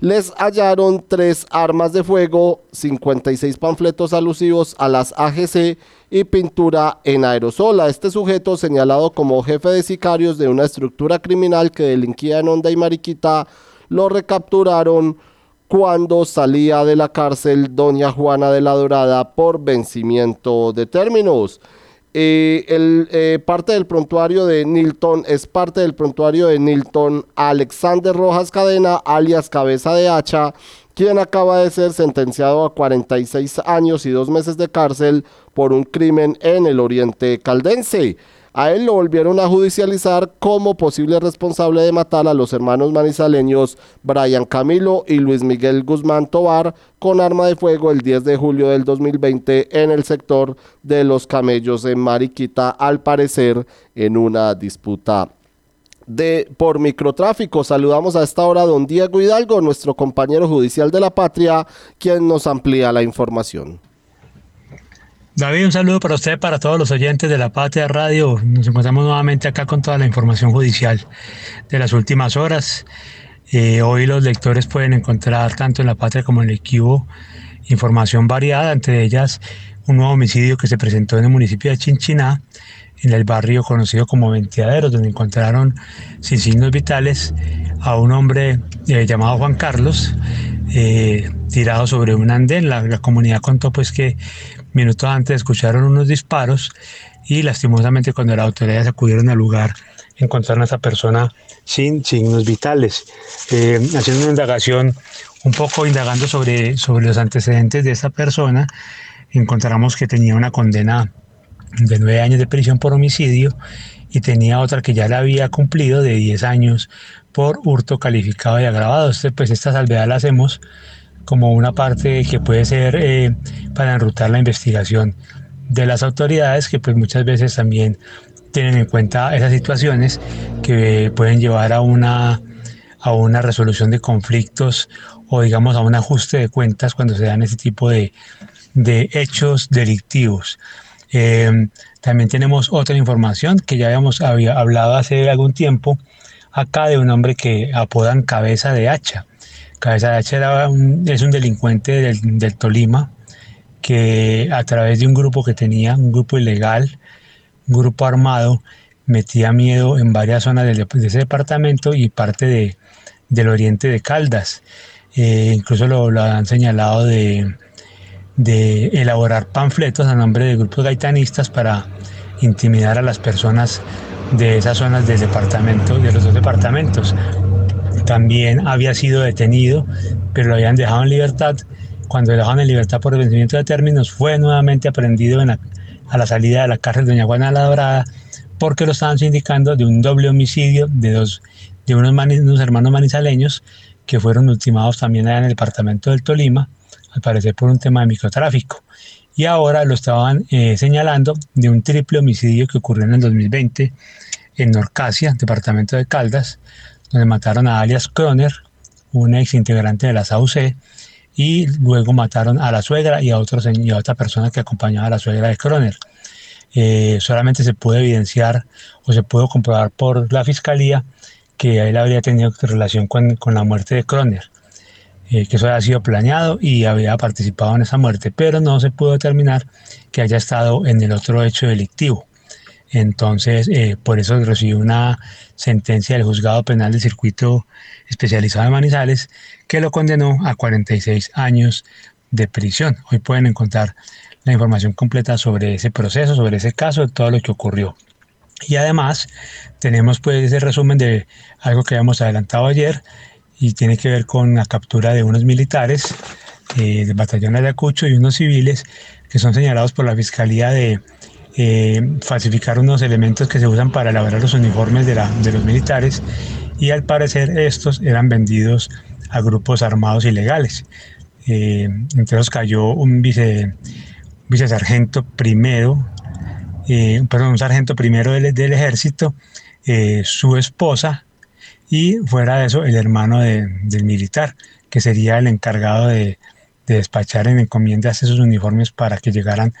les hallaron tres armas de fuego, 56 panfletos alusivos a las AGC y pintura en aerosol. Este sujeto, señalado como jefe de sicarios de una estructura criminal que delinquía en Honda y Mariquita, lo recapturaron cuando salía de la cárcel Doña Juana de la Dorada por vencimiento de términos. Eh, el, eh, parte del prontuario de Nilton es parte del prontuario de Nilton Alexander Rojas Cadena, alias Cabeza de Hacha, quien acaba de ser sentenciado a 46 años y dos meses de cárcel por un crimen en el oriente caldense. A él lo volvieron a judicializar como posible responsable de matar a los hermanos manizaleños Brian Camilo y Luis Miguel Guzmán Tobar con arma de fuego el 10 de julio del 2020 en el sector de los camellos en Mariquita, al parecer en una disputa de por microtráfico. Saludamos a esta hora a don Diego Hidalgo, nuestro compañero judicial de la patria, quien nos amplía la información. David, un saludo para usted, para todos los oyentes de La Patria Radio. Nos encontramos nuevamente acá con toda la información judicial de las últimas horas. Eh, hoy los lectores pueden encontrar tanto en La Patria como en el Equivo información variada, entre ellas un nuevo homicidio que se presentó en el municipio de Chinchiná, en el barrio conocido como Ventiaderos, donde encontraron sin signos vitales a un hombre eh, llamado Juan Carlos, eh, tirado sobre un andén. La, la, comunidad contó pues que Minutos antes escucharon unos disparos y lastimosamente cuando las autoridades acudieron al lugar encontraron a esa persona sin signos vitales. Eh, haciendo una indagación, un poco indagando sobre, sobre los antecedentes de esa persona, encontramos que tenía una condena de nueve años de prisión por homicidio y tenía otra que ya la había cumplido de 10 años por hurto calificado y agravado. Este, pues esta salvedad la hacemos como una parte que puede ser eh, para enrutar la investigación de las autoridades que pues muchas veces también tienen en cuenta esas situaciones que pueden llevar a una, a una resolución de conflictos o digamos a un ajuste de cuentas cuando se dan ese tipo de, de hechos delictivos. Eh, también tenemos otra información que ya habíamos había hablado hace algún tiempo acá de un hombre que apodan Cabeza de Hacha. Cabeza de Hacha era un- es un delincuente del, del Tolima que a través de un grupo que tenía, un grupo ilegal, un grupo armado, metía miedo en varias zonas de, ese departamento y parte de, del oriente de Caldas. Eh, incluso lo, lo han señalado de, de elaborar panfletos a nombre de grupos gaitanistas para intimidar a las personas de esas zonas del departamento, de los dos departamentos. También había sido detenido, pero lo habían dejado en libertad. Cuando lo dejaron en libertad por vencimiento de términos, fue nuevamente aprendido en a la salida de la cárcel de Doña Juana la Dorada porque lo estaban sindicando de un doble homicidio de, dos, de unos hermanos manizaleños que fueron ultimados también allá en el departamento del Tolima, al parecer por un tema de microtráfico. Y ahora lo estaban eh, señalando de un triple homicidio que ocurrió en el 2020 en Norcasia, departamento de Caldas, donde mataron a alias Croner, un ex integrante de la SAUC, y luego mataron a la suegra y a, otra persona que acompañaba a la suegra de Croner. Eh, solamente se puede evidenciar o se pudo comprobar por la fiscalía que él habría tenido relación con, la muerte de Croner, eh, que eso había sido planeado y había participado en esa muerte, pero no se pudo determinar que haya estado en el otro hecho delictivo. Entonces, eh, por eso recibió una sentencia del juzgado penal del circuito especializado de Manizales que lo condenó a 46 años de prisión. Hoy pueden encontrar la información completa sobre ese proceso, sobre ese caso, de todo lo que ocurrió. Y además tenemos pues ese resumen de algo que habíamos adelantado ayer y tiene que ver con la captura de unos militares eh, del batallón Ayacucho y unos civiles que son señalados por la fiscalía de eh, falsificar unos elementos que se usan para elaborar los uniformes de, la- de los militares y al parecer estos eran vendidos a grupos armados ilegales. Eh, entre ellos cayó un vice, vicesargento primero, eh, perdón, un sargento primero del, del ejército, eh, su esposa y fuera de eso el hermano de- del militar, que sería el encargado de, de despachar en encomiendas esos uniformes para que llegaran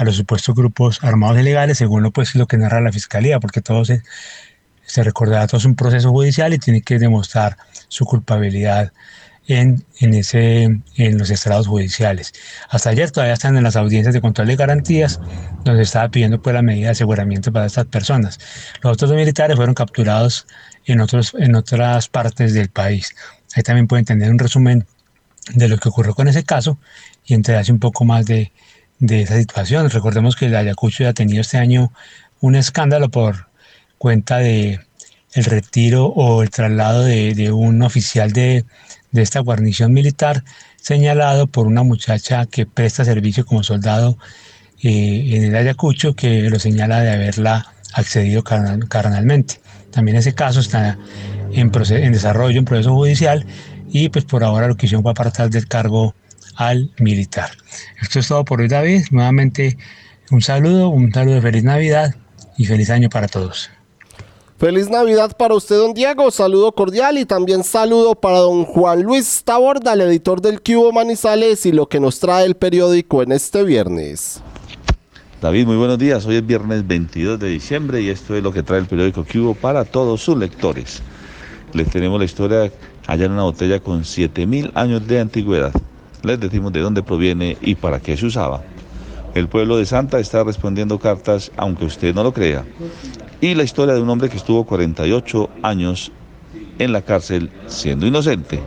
a los supuestos grupos armados ilegales, según lo, pues, lo que narra la fiscalía, porque todo se, se recordará, todo es un proceso judicial y tiene que demostrar su culpabilidad en, en, ese, en los estrados judiciales. Hasta ayer todavía están en las audiencias de control de garantías, donde estaba pidiendo pues, la medida de aseguramiento para estas personas. Los otros militares fueron capturados en, otros, en otras partes del país. Ahí también pueden tener un resumen de lo que ocurrió con ese caso y enterarse un poco más de, de esa situación. Recordemos que el Ayacucho ya ha tenido este año un escándalo por cuenta de el retiro o el traslado de, de un oficial de, de esta guarnición militar señalado por una muchacha que presta servicio como soldado eh, en el Ayacucho que lo señala de haberla accedido carnal- carnalmente. También ese caso está en, proce- en desarrollo, en proceso judicial y pues por ahora lo que hicieron fue apartar del cargo al militar. Esto es todo por hoy David. Nuevamente un saludo, un saludo de feliz Navidad y feliz año para todos. Feliz Navidad para usted, don Diego. Saludo cordial y también saludo para don Juan Luis Taborda, el editor del Cubo Manizales y lo que nos trae el periódico en este viernes. David, muy buenos días. Hoy es viernes 22 de diciembre y esto es lo que trae el periódico Cubo para todos sus lectores. Les tenemos la historia allá en una botella con 7000 años de antigüedad. Les decimos de dónde proviene y para qué se usaba. El pueblo de Santa está respondiendo cartas, aunque usted no lo crea. Y la historia de un hombre que estuvo 48 años en la cárcel siendo inocente.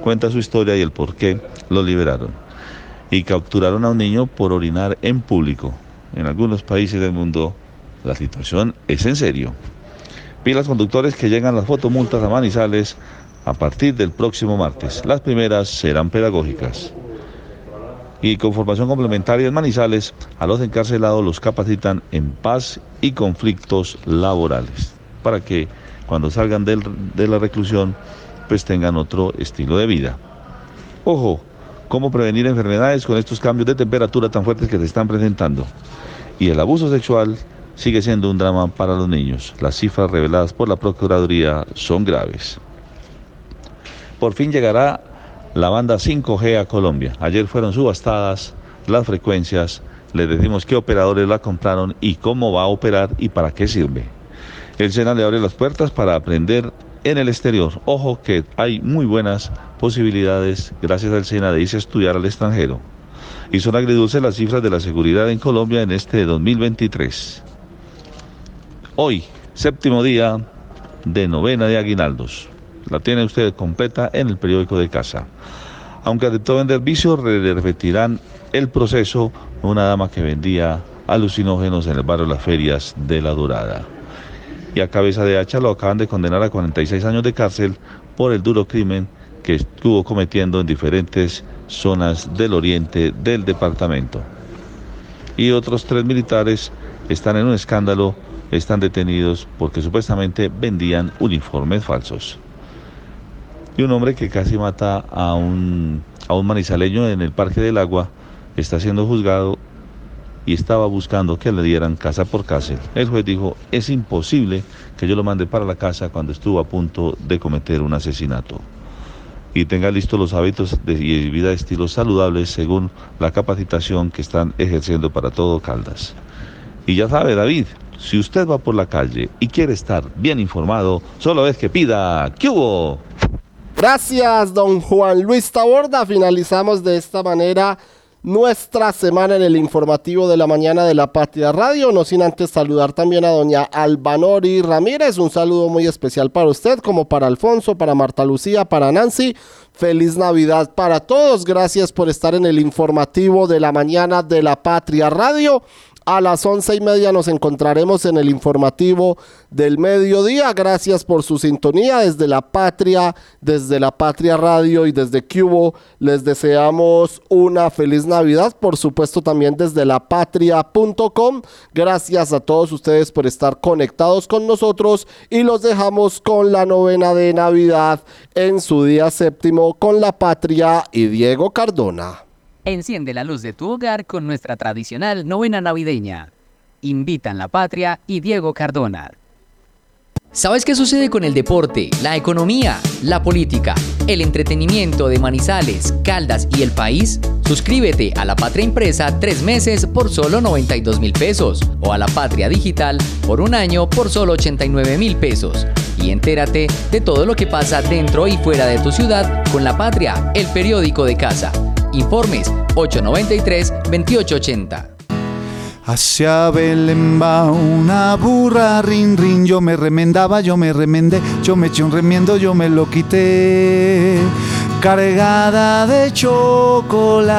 Cuenta su historia y el por qué lo liberaron. Y capturaron a un niño por orinar en público. En algunos países del mundo la situación es en serio. Pilas conductores que llegan las fotomultas a Manizales a partir del próximo martes. Las primeras serán pedagógicas. Y con formación complementaria en Manizales, a los encarcelados los capacitan en paz y conflictos laborales, para que cuando salgan del- de la reclusión, pues tengan otro estilo de vida. Ojo, cómo prevenir enfermedades con estos cambios de temperatura tan fuertes que se están presentando. Y el abuso sexual sigue siendo un drama para los niños. Las cifras reveladas por la Procuraduría son graves. Por fin llegará la banda 5G a Colombia. Ayer fueron subastadas las frecuencias les decimos qué operadores la compraron y cómo va a operar y para qué sirve. El SENA le abre las puertas para aprender en el exterior. Ojo que hay muy buenas posibilidades, gracias al SENA, de irse a estudiar al extranjero. Y son agridulces las cifras de la seguridad en Colombia en este 2023. Hoy, séptimo día de novena de aguinaldos. La tiene usted completa en el periódico de casa. Aunque aceptó vender vicio, le repetirán el proceso una dama que vendía alucinógenos en el barrio Las Ferias de La Dorada. Y a cabeza de hacha lo acaban de condenar a 46 años de cárcel por el duro crimen que estuvo cometiendo en diferentes zonas del oriente del departamento. Y otros tres militares están en un escándalo, están detenidos porque supuestamente vendían uniformes falsos. Y un hombre que casi mata a un, a un manizaleño en el Parque del Agua está siendo juzgado y estaba buscando que le dieran casa por cárcel. El juez dijo, es imposible que yo lo mande para la casa cuando estuvo a punto de cometer un asesinato. Y tenga listos los hábitos de vida de estilos saludables según la capacitación que están ejerciendo para todo Caldas. Y ya sabe, David, si usted va por la calle y quiere estar bien informado, solo es que pida, ¿qué hubo? Gracias, don Juan Luis Taborda. Finalizamos de esta manera nuestra semana en el informativo de la mañana de la Patria Radio. No sin antes saludar también a doña Albanori Ramírez. Un saludo muy especial para usted, como para Alfonso, para Marta Lucía, para Nancy. Feliz Navidad para todos. Gracias por estar en el informativo de la mañana de la Patria Radio. A las once y media nos encontraremos en el informativo del mediodía. Gracias por su sintonía desde la Patria, desde la Patria Radio y desde Cubo. Les deseamos una feliz Navidad, por supuesto también desde lapatria.com. Gracias a todos ustedes por estar conectados con nosotros y los dejamos con la novena de Navidad en su día séptimo con la Patria y Diego Cardona. Enciende la luz de tu hogar con nuestra tradicional novena navideña. Invitan la patria y Diego Cardona. ¿Sabes qué sucede con el deporte, la economía, la política, el entretenimiento de Manizales, Caldas y el país? Suscríbete a La Patria Impresa tres meses por solo 92 mil pesos o a La Patria Digital por un año por solo 89 mil pesos. Y entérate de todo lo que pasa dentro y fuera de tu ciudad con La Patria, el periódico de casa. Informes 893-2880. Hacia Belén va una burra, rin, rin, yo me remendaba, yo me remendé, yo me eché un remiendo, yo me lo quité. Cargada de chocolate,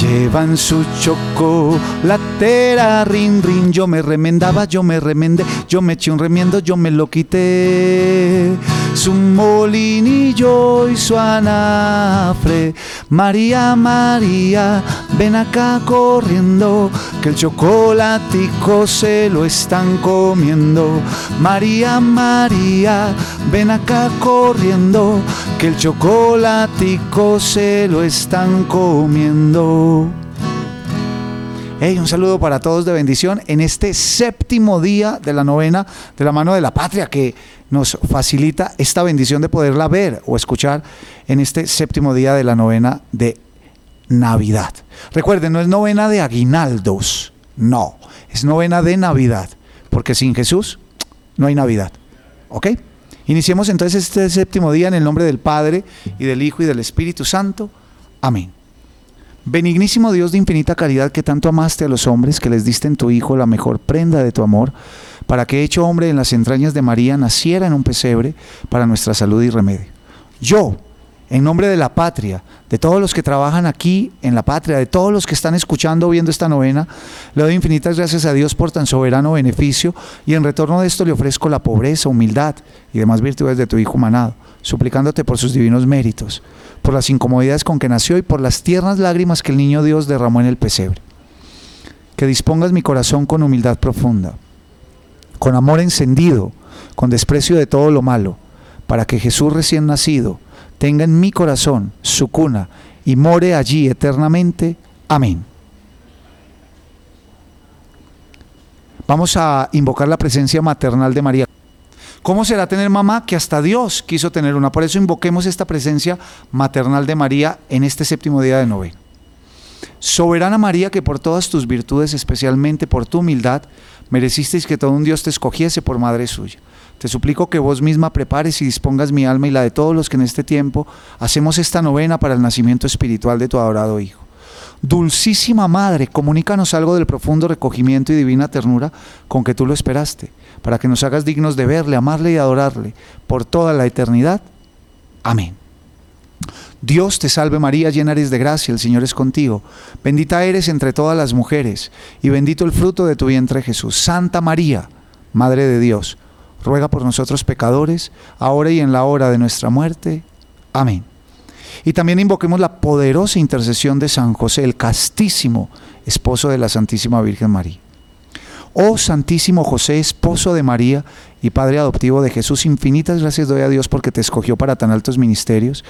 llevan su chocolatera, rin, rin, yo me remendaba, yo me remendé, yo me eché un remiendo, yo me lo quité. Su molinillo y su anafre, María, María, ven acá corriendo, que el chocolatico se lo están comiendo. María, María, ven acá corriendo, que el chocolatico se lo están comiendo. Hey, un saludo para todos de bendición en este séptimo día de la novena de la mano de la patria que nos facilita esta bendición de poderla ver o escuchar en este séptimo día de la novena de Navidad. Recuerden, no es novena de aguinaldos, no, es novena de Navidad, porque sin Jesús no hay Navidad. ¿Ok? Iniciemos entonces este séptimo día en el nombre del Padre y del Hijo y del Espíritu Santo. Amén. Benignísimo Dios de infinita caridad que tanto amaste a los hombres, que les diste en tu Hijo la mejor prenda de tu amor, para que hecho hombre en las entrañas de María naciera en un pesebre para nuestra salud y remedio. Yo, en nombre de la patria, de todos los que trabajan aquí en la patria, de todos los que están escuchando viendo esta novena, le doy infinitas gracias a Dios por tan soberano beneficio y en retorno de esto le ofrezco la pobreza, humildad y demás virtudes de tu Hijo manado, suplicándote por sus divinos méritos, por las incomodidades con que nació y por las tiernas lágrimas que el niño Dios derramó en el pesebre. Que dispongas mi corazón con humildad profunda, con amor encendido, con desprecio de todo lo malo, para que Jesús recién nacido, tenga en mi corazón su cuna y more allí eternamente. Amén. Vamos a invocar la presencia maternal de María. ¿Cómo será tener mamá? Que hasta Dios quiso tener una. Por eso invoquemos esta presencia maternal de María en este séptimo día de novena. Soberana María, que por todas tus virtudes, especialmente por tu humildad, merecisteis que todo un Dios te escogiese por madre suya. Te suplico que vos misma prepares y dispongas mi alma y la de todos los que en este tiempo hacemos esta novena para el nacimiento espiritual de tu adorado Hijo. Dulcísima Madre, comunícanos algo del profundo recogimiento y divina ternura con que tú lo esperaste, para que nos hagas dignos de verle, amarle y adorarle por toda la eternidad. Amén. Dios te salve María, llena eres de gracia, el Señor es contigo. Bendita eres entre todas las mujeres, y bendito el fruto de tu vientre Jesús. Santa María, Madre de Dios, ruega por nosotros pecadores, ahora y en la hora de nuestra muerte. Amén. Y también invoquemos la poderosa intercesión de San José, el castísimo esposo de la Santísima Virgen María. Oh Santísimo José, esposo de María y Padre adoptivo de Jesús, infinitas gracias doy a Dios porque te escogió para tan altos ministerios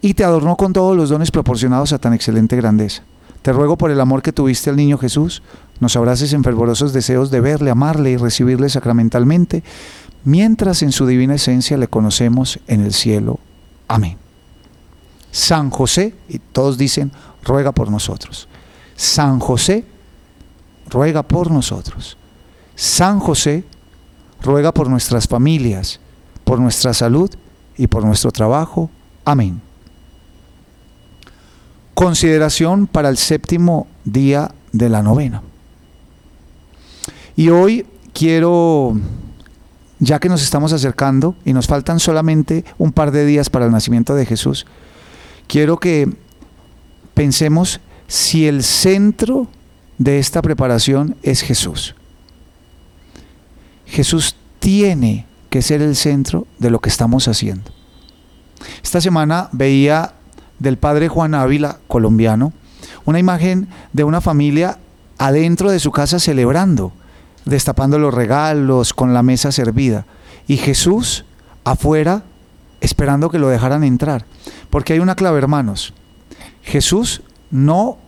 y te adornó con todos los dones proporcionados a tan excelente grandeza. Te ruego por el amor que tuviste al niño Jesús, nos abraces en fervorosos deseos de verle, amarle y recibirle sacramentalmente, mientras en su divina esencia le conocemos en el cielo. Amén. San José, y todos dicen, ruega por nosotros. San José, ruega por nosotros. San José, ruega por nuestras familias, por nuestra salud y por nuestro trabajo. Amén. Consideración para el séptimo día de la novena. Y hoy quiero, ya que nos estamos acercando y nos faltan solamente un par de días para el nacimiento de Jesús, quiero que pensemos si el centro de esta preparación es Jesús. Jesús tiene que ser el centro de lo que estamos haciendo. Esta semana veía del padre Juan Ávila, colombiano, una imagen de una familia adentro de su casa celebrando, destapando los regalos, con la mesa servida, y Jesús afuera esperando que lo dejaran entrar. Porque hay una clave, hermanos. Jesús no,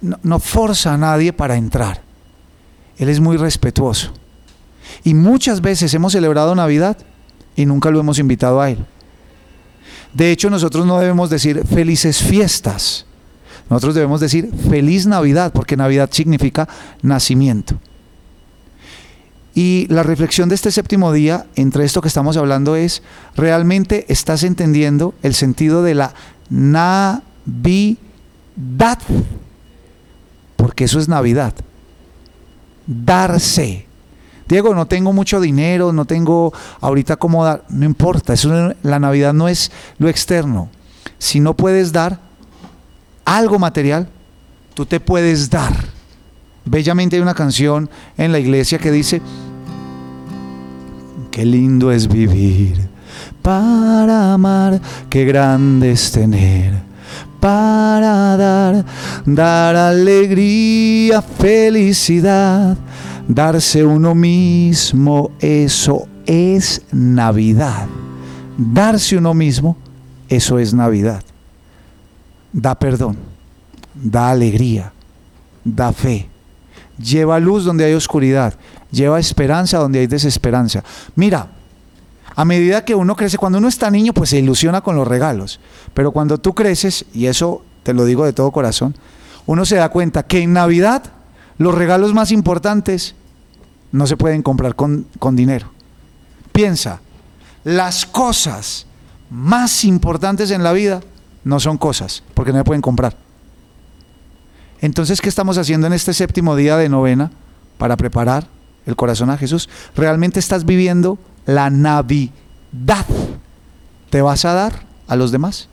no, no forza a nadie para entrar. Él es muy respetuoso. Y muchas veces hemos celebrado Navidad y nunca lo hemos invitado a Él. De hecho, nosotros no debemos decir felices fiestas. Nosotros debemos decir feliz Navidad, porque Navidad significa nacimiento. Y la reflexión de este séptimo día, entre esto que estamos hablando, es, ¿realmente estás entendiendo el sentido de la Navidad? Porque eso es Navidad. Darse. Diego, no tengo mucho dinero, no tengo ahorita cómo dar. No importa, la Navidad no es lo externo. Si no puedes dar algo material, tú te puedes dar. Bellamente hay una canción en la iglesia que dice, qué lindo es vivir para amar, qué grande es tener para dar, dar alegría, felicidad, darse uno mismo, eso es Navidad. Darse uno mismo, eso es Navidad. Da perdón, da alegría, da fe, lleva luz donde hay oscuridad, lleva esperanza donde hay desesperanza. Mira, a medida que uno crece, cuando uno está niño, pues se ilusiona con los regalos. Pero cuando tú creces, y eso te lo digo de todo corazón, uno se da cuenta que en Navidad los regalos más importantes no se pueden comprar con, con dinero. Piensa, las cosas más importantes en la vida no son cosas, porque no se pueden comprar. Entonces, ¿qué estamos haciendo en este séptimo día de novena para preparar el corazón a Jesús? ¿Realmente estás viviendo la Navidad? ¿Te vas a dar a los demás?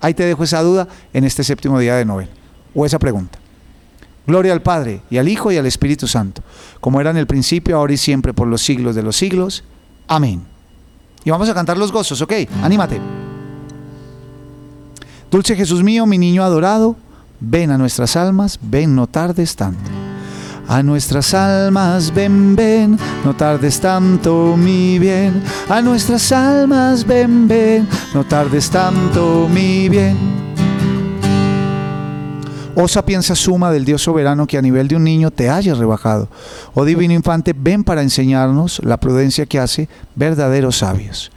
Ahí te dejo esa duda en este séptimo día de novena, o esa pregunta. Gloria al Padre, y al Hijo, y al Espíritu Santo, como era en el principio, ahora y siempre, por los siglos de los siglos. Amén. Y vamos a cantar los gozos, ¿ok? Anímate. Dulce Jesús mío, mi niño adorado, ven a nuestras almas, ven, no tardes tanto. A nuestras almas, ven, ven, no tardes tanto mi bien. A nuestras almas, ven, ven, no tardes tanto mi bien. Oh sapienza suma del Dios soberano que a nivel de un niño te haya rebajado. Oh divino infante, ven para enseñarnos la prudencia que hace verdaderos sabios.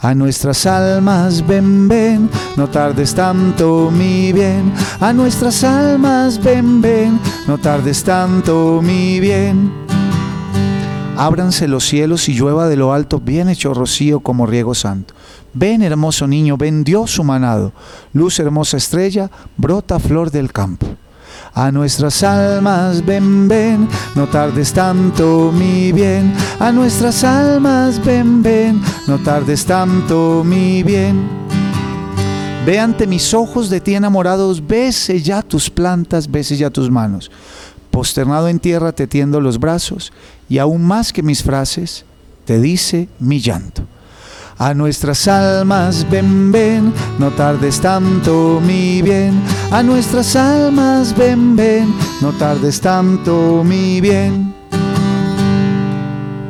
A nuestras almas, ven, ven, no tardes tanto mi bien. A nuestras almas, ven, ven, no tardes tanto mi bien. Ábranse los cielos y llueva de lo alto, bien hecho rocío como riego santo. Ven, hermoso niño, ven Dios humanado. Luz hermosa estrella, brota flor del campo. A nuestras almas, ven, ven, no tardes tanto mi bien. A nuestras almas, ven, ven, no tardes tanto mi bien. Ve ante mis ojos de ti enamorados, bese ya tus plantas, bese ya tus manos. Posternado en tierra te tiendo los brazos y aún más que mis frases, te dice mi llanto. A nuestras almas, ven, ven, no tardes tanto mi bien. A nuestras almas, ven, ven, no tardes tanto mi bien.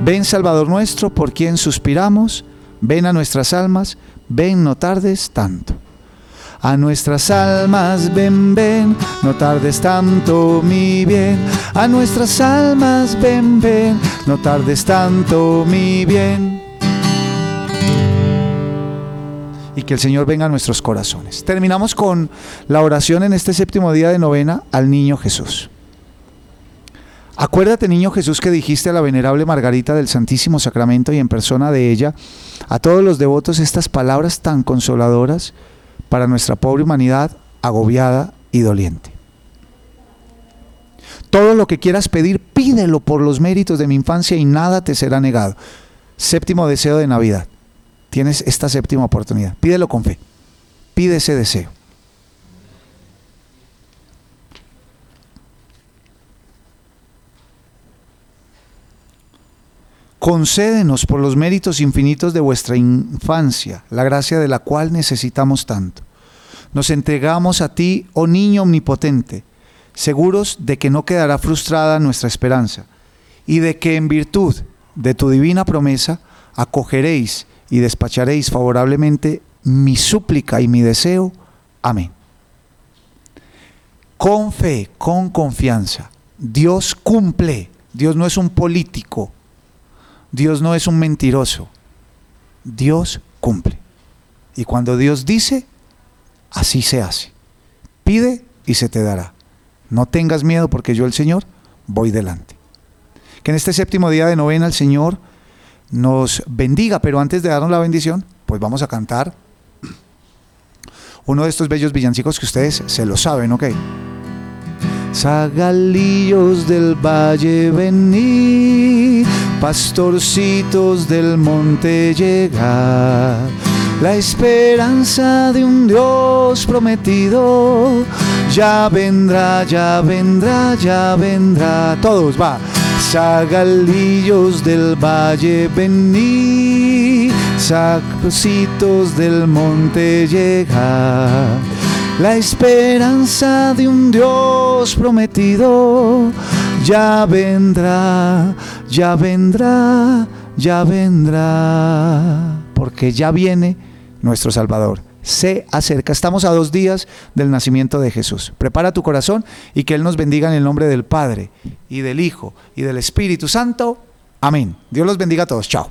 Ven Salvador nuestro, por quien suspiramos, ven a nuestras almas, ven, no tardes tanto. A nuestras almas, ven, ven, no tardes tanto mi bien. A nuestras almas, ven, ven, no tardes tanto mi bien. Y que el Señor venga a nuestros corazones. Terminamos con la oración en este séptimo día de novena al niño Jesús. Acuérdate, niño Jesús, que dijiste a la venerable Margarita del Santísimo Sacramento y en persona de ella, a todos los devotos estas palabras tan consoladoras para nuestra pobre humanidad agobiada y doliente. Todo lo que quieras pedir, pídelo por los méritos de mi infancia y nada te será negado. Séptimo deseo de Navidad. Tienes esta séptima oportunidad. Pídelo con fe. Pide ese deseo. Concédenos por los méritos infinitos de vuestra infancia, la gracia de la cual necesitamos tanto. Nos entregamos a ti, oh niño omnipotente, seguros de que no quedará frustrada nuestra esperanza y de que en virtud de tu divina promesa acogeréis y despacharéis favorablemente mi súplica y mi deseo. Amén. Con fe, con confianza, Dios cumple. Dios no es un político. Dios no es un mentiroso. Dios cumple. Y cuando Dios dice, así se hace. Pide y se te dará. No tengas miedo porque yo el Señor voy delante. Que en este séptimo día de novena el Señor nos bendiga, pero antes de darnos la bendición, pues vamos a cantar uno de estos bellos villancicos que ustedes se lo saben, ¿ok? Zagalillos del valle venid, pastorcitos del monte llegar. La esperanza de un Dios prometido ya vendrá, ya vendrá, ya vendrá. Todos va. Zagalillos del valle venid, sacricitos del monte llegar. La esperanza de un Dios prometido ya vendrá, ya vendrá, ya vendrá, porque ya viene nuestro Salvador. Se acerca. Estamos a dos días del nacimiento de Jesús. Prepara tu corazón y que Él nos bendiga en el nombre del Padre y del Hijo y del Espíritu Santo. Amén. Dios los bendiga a todos. Chao.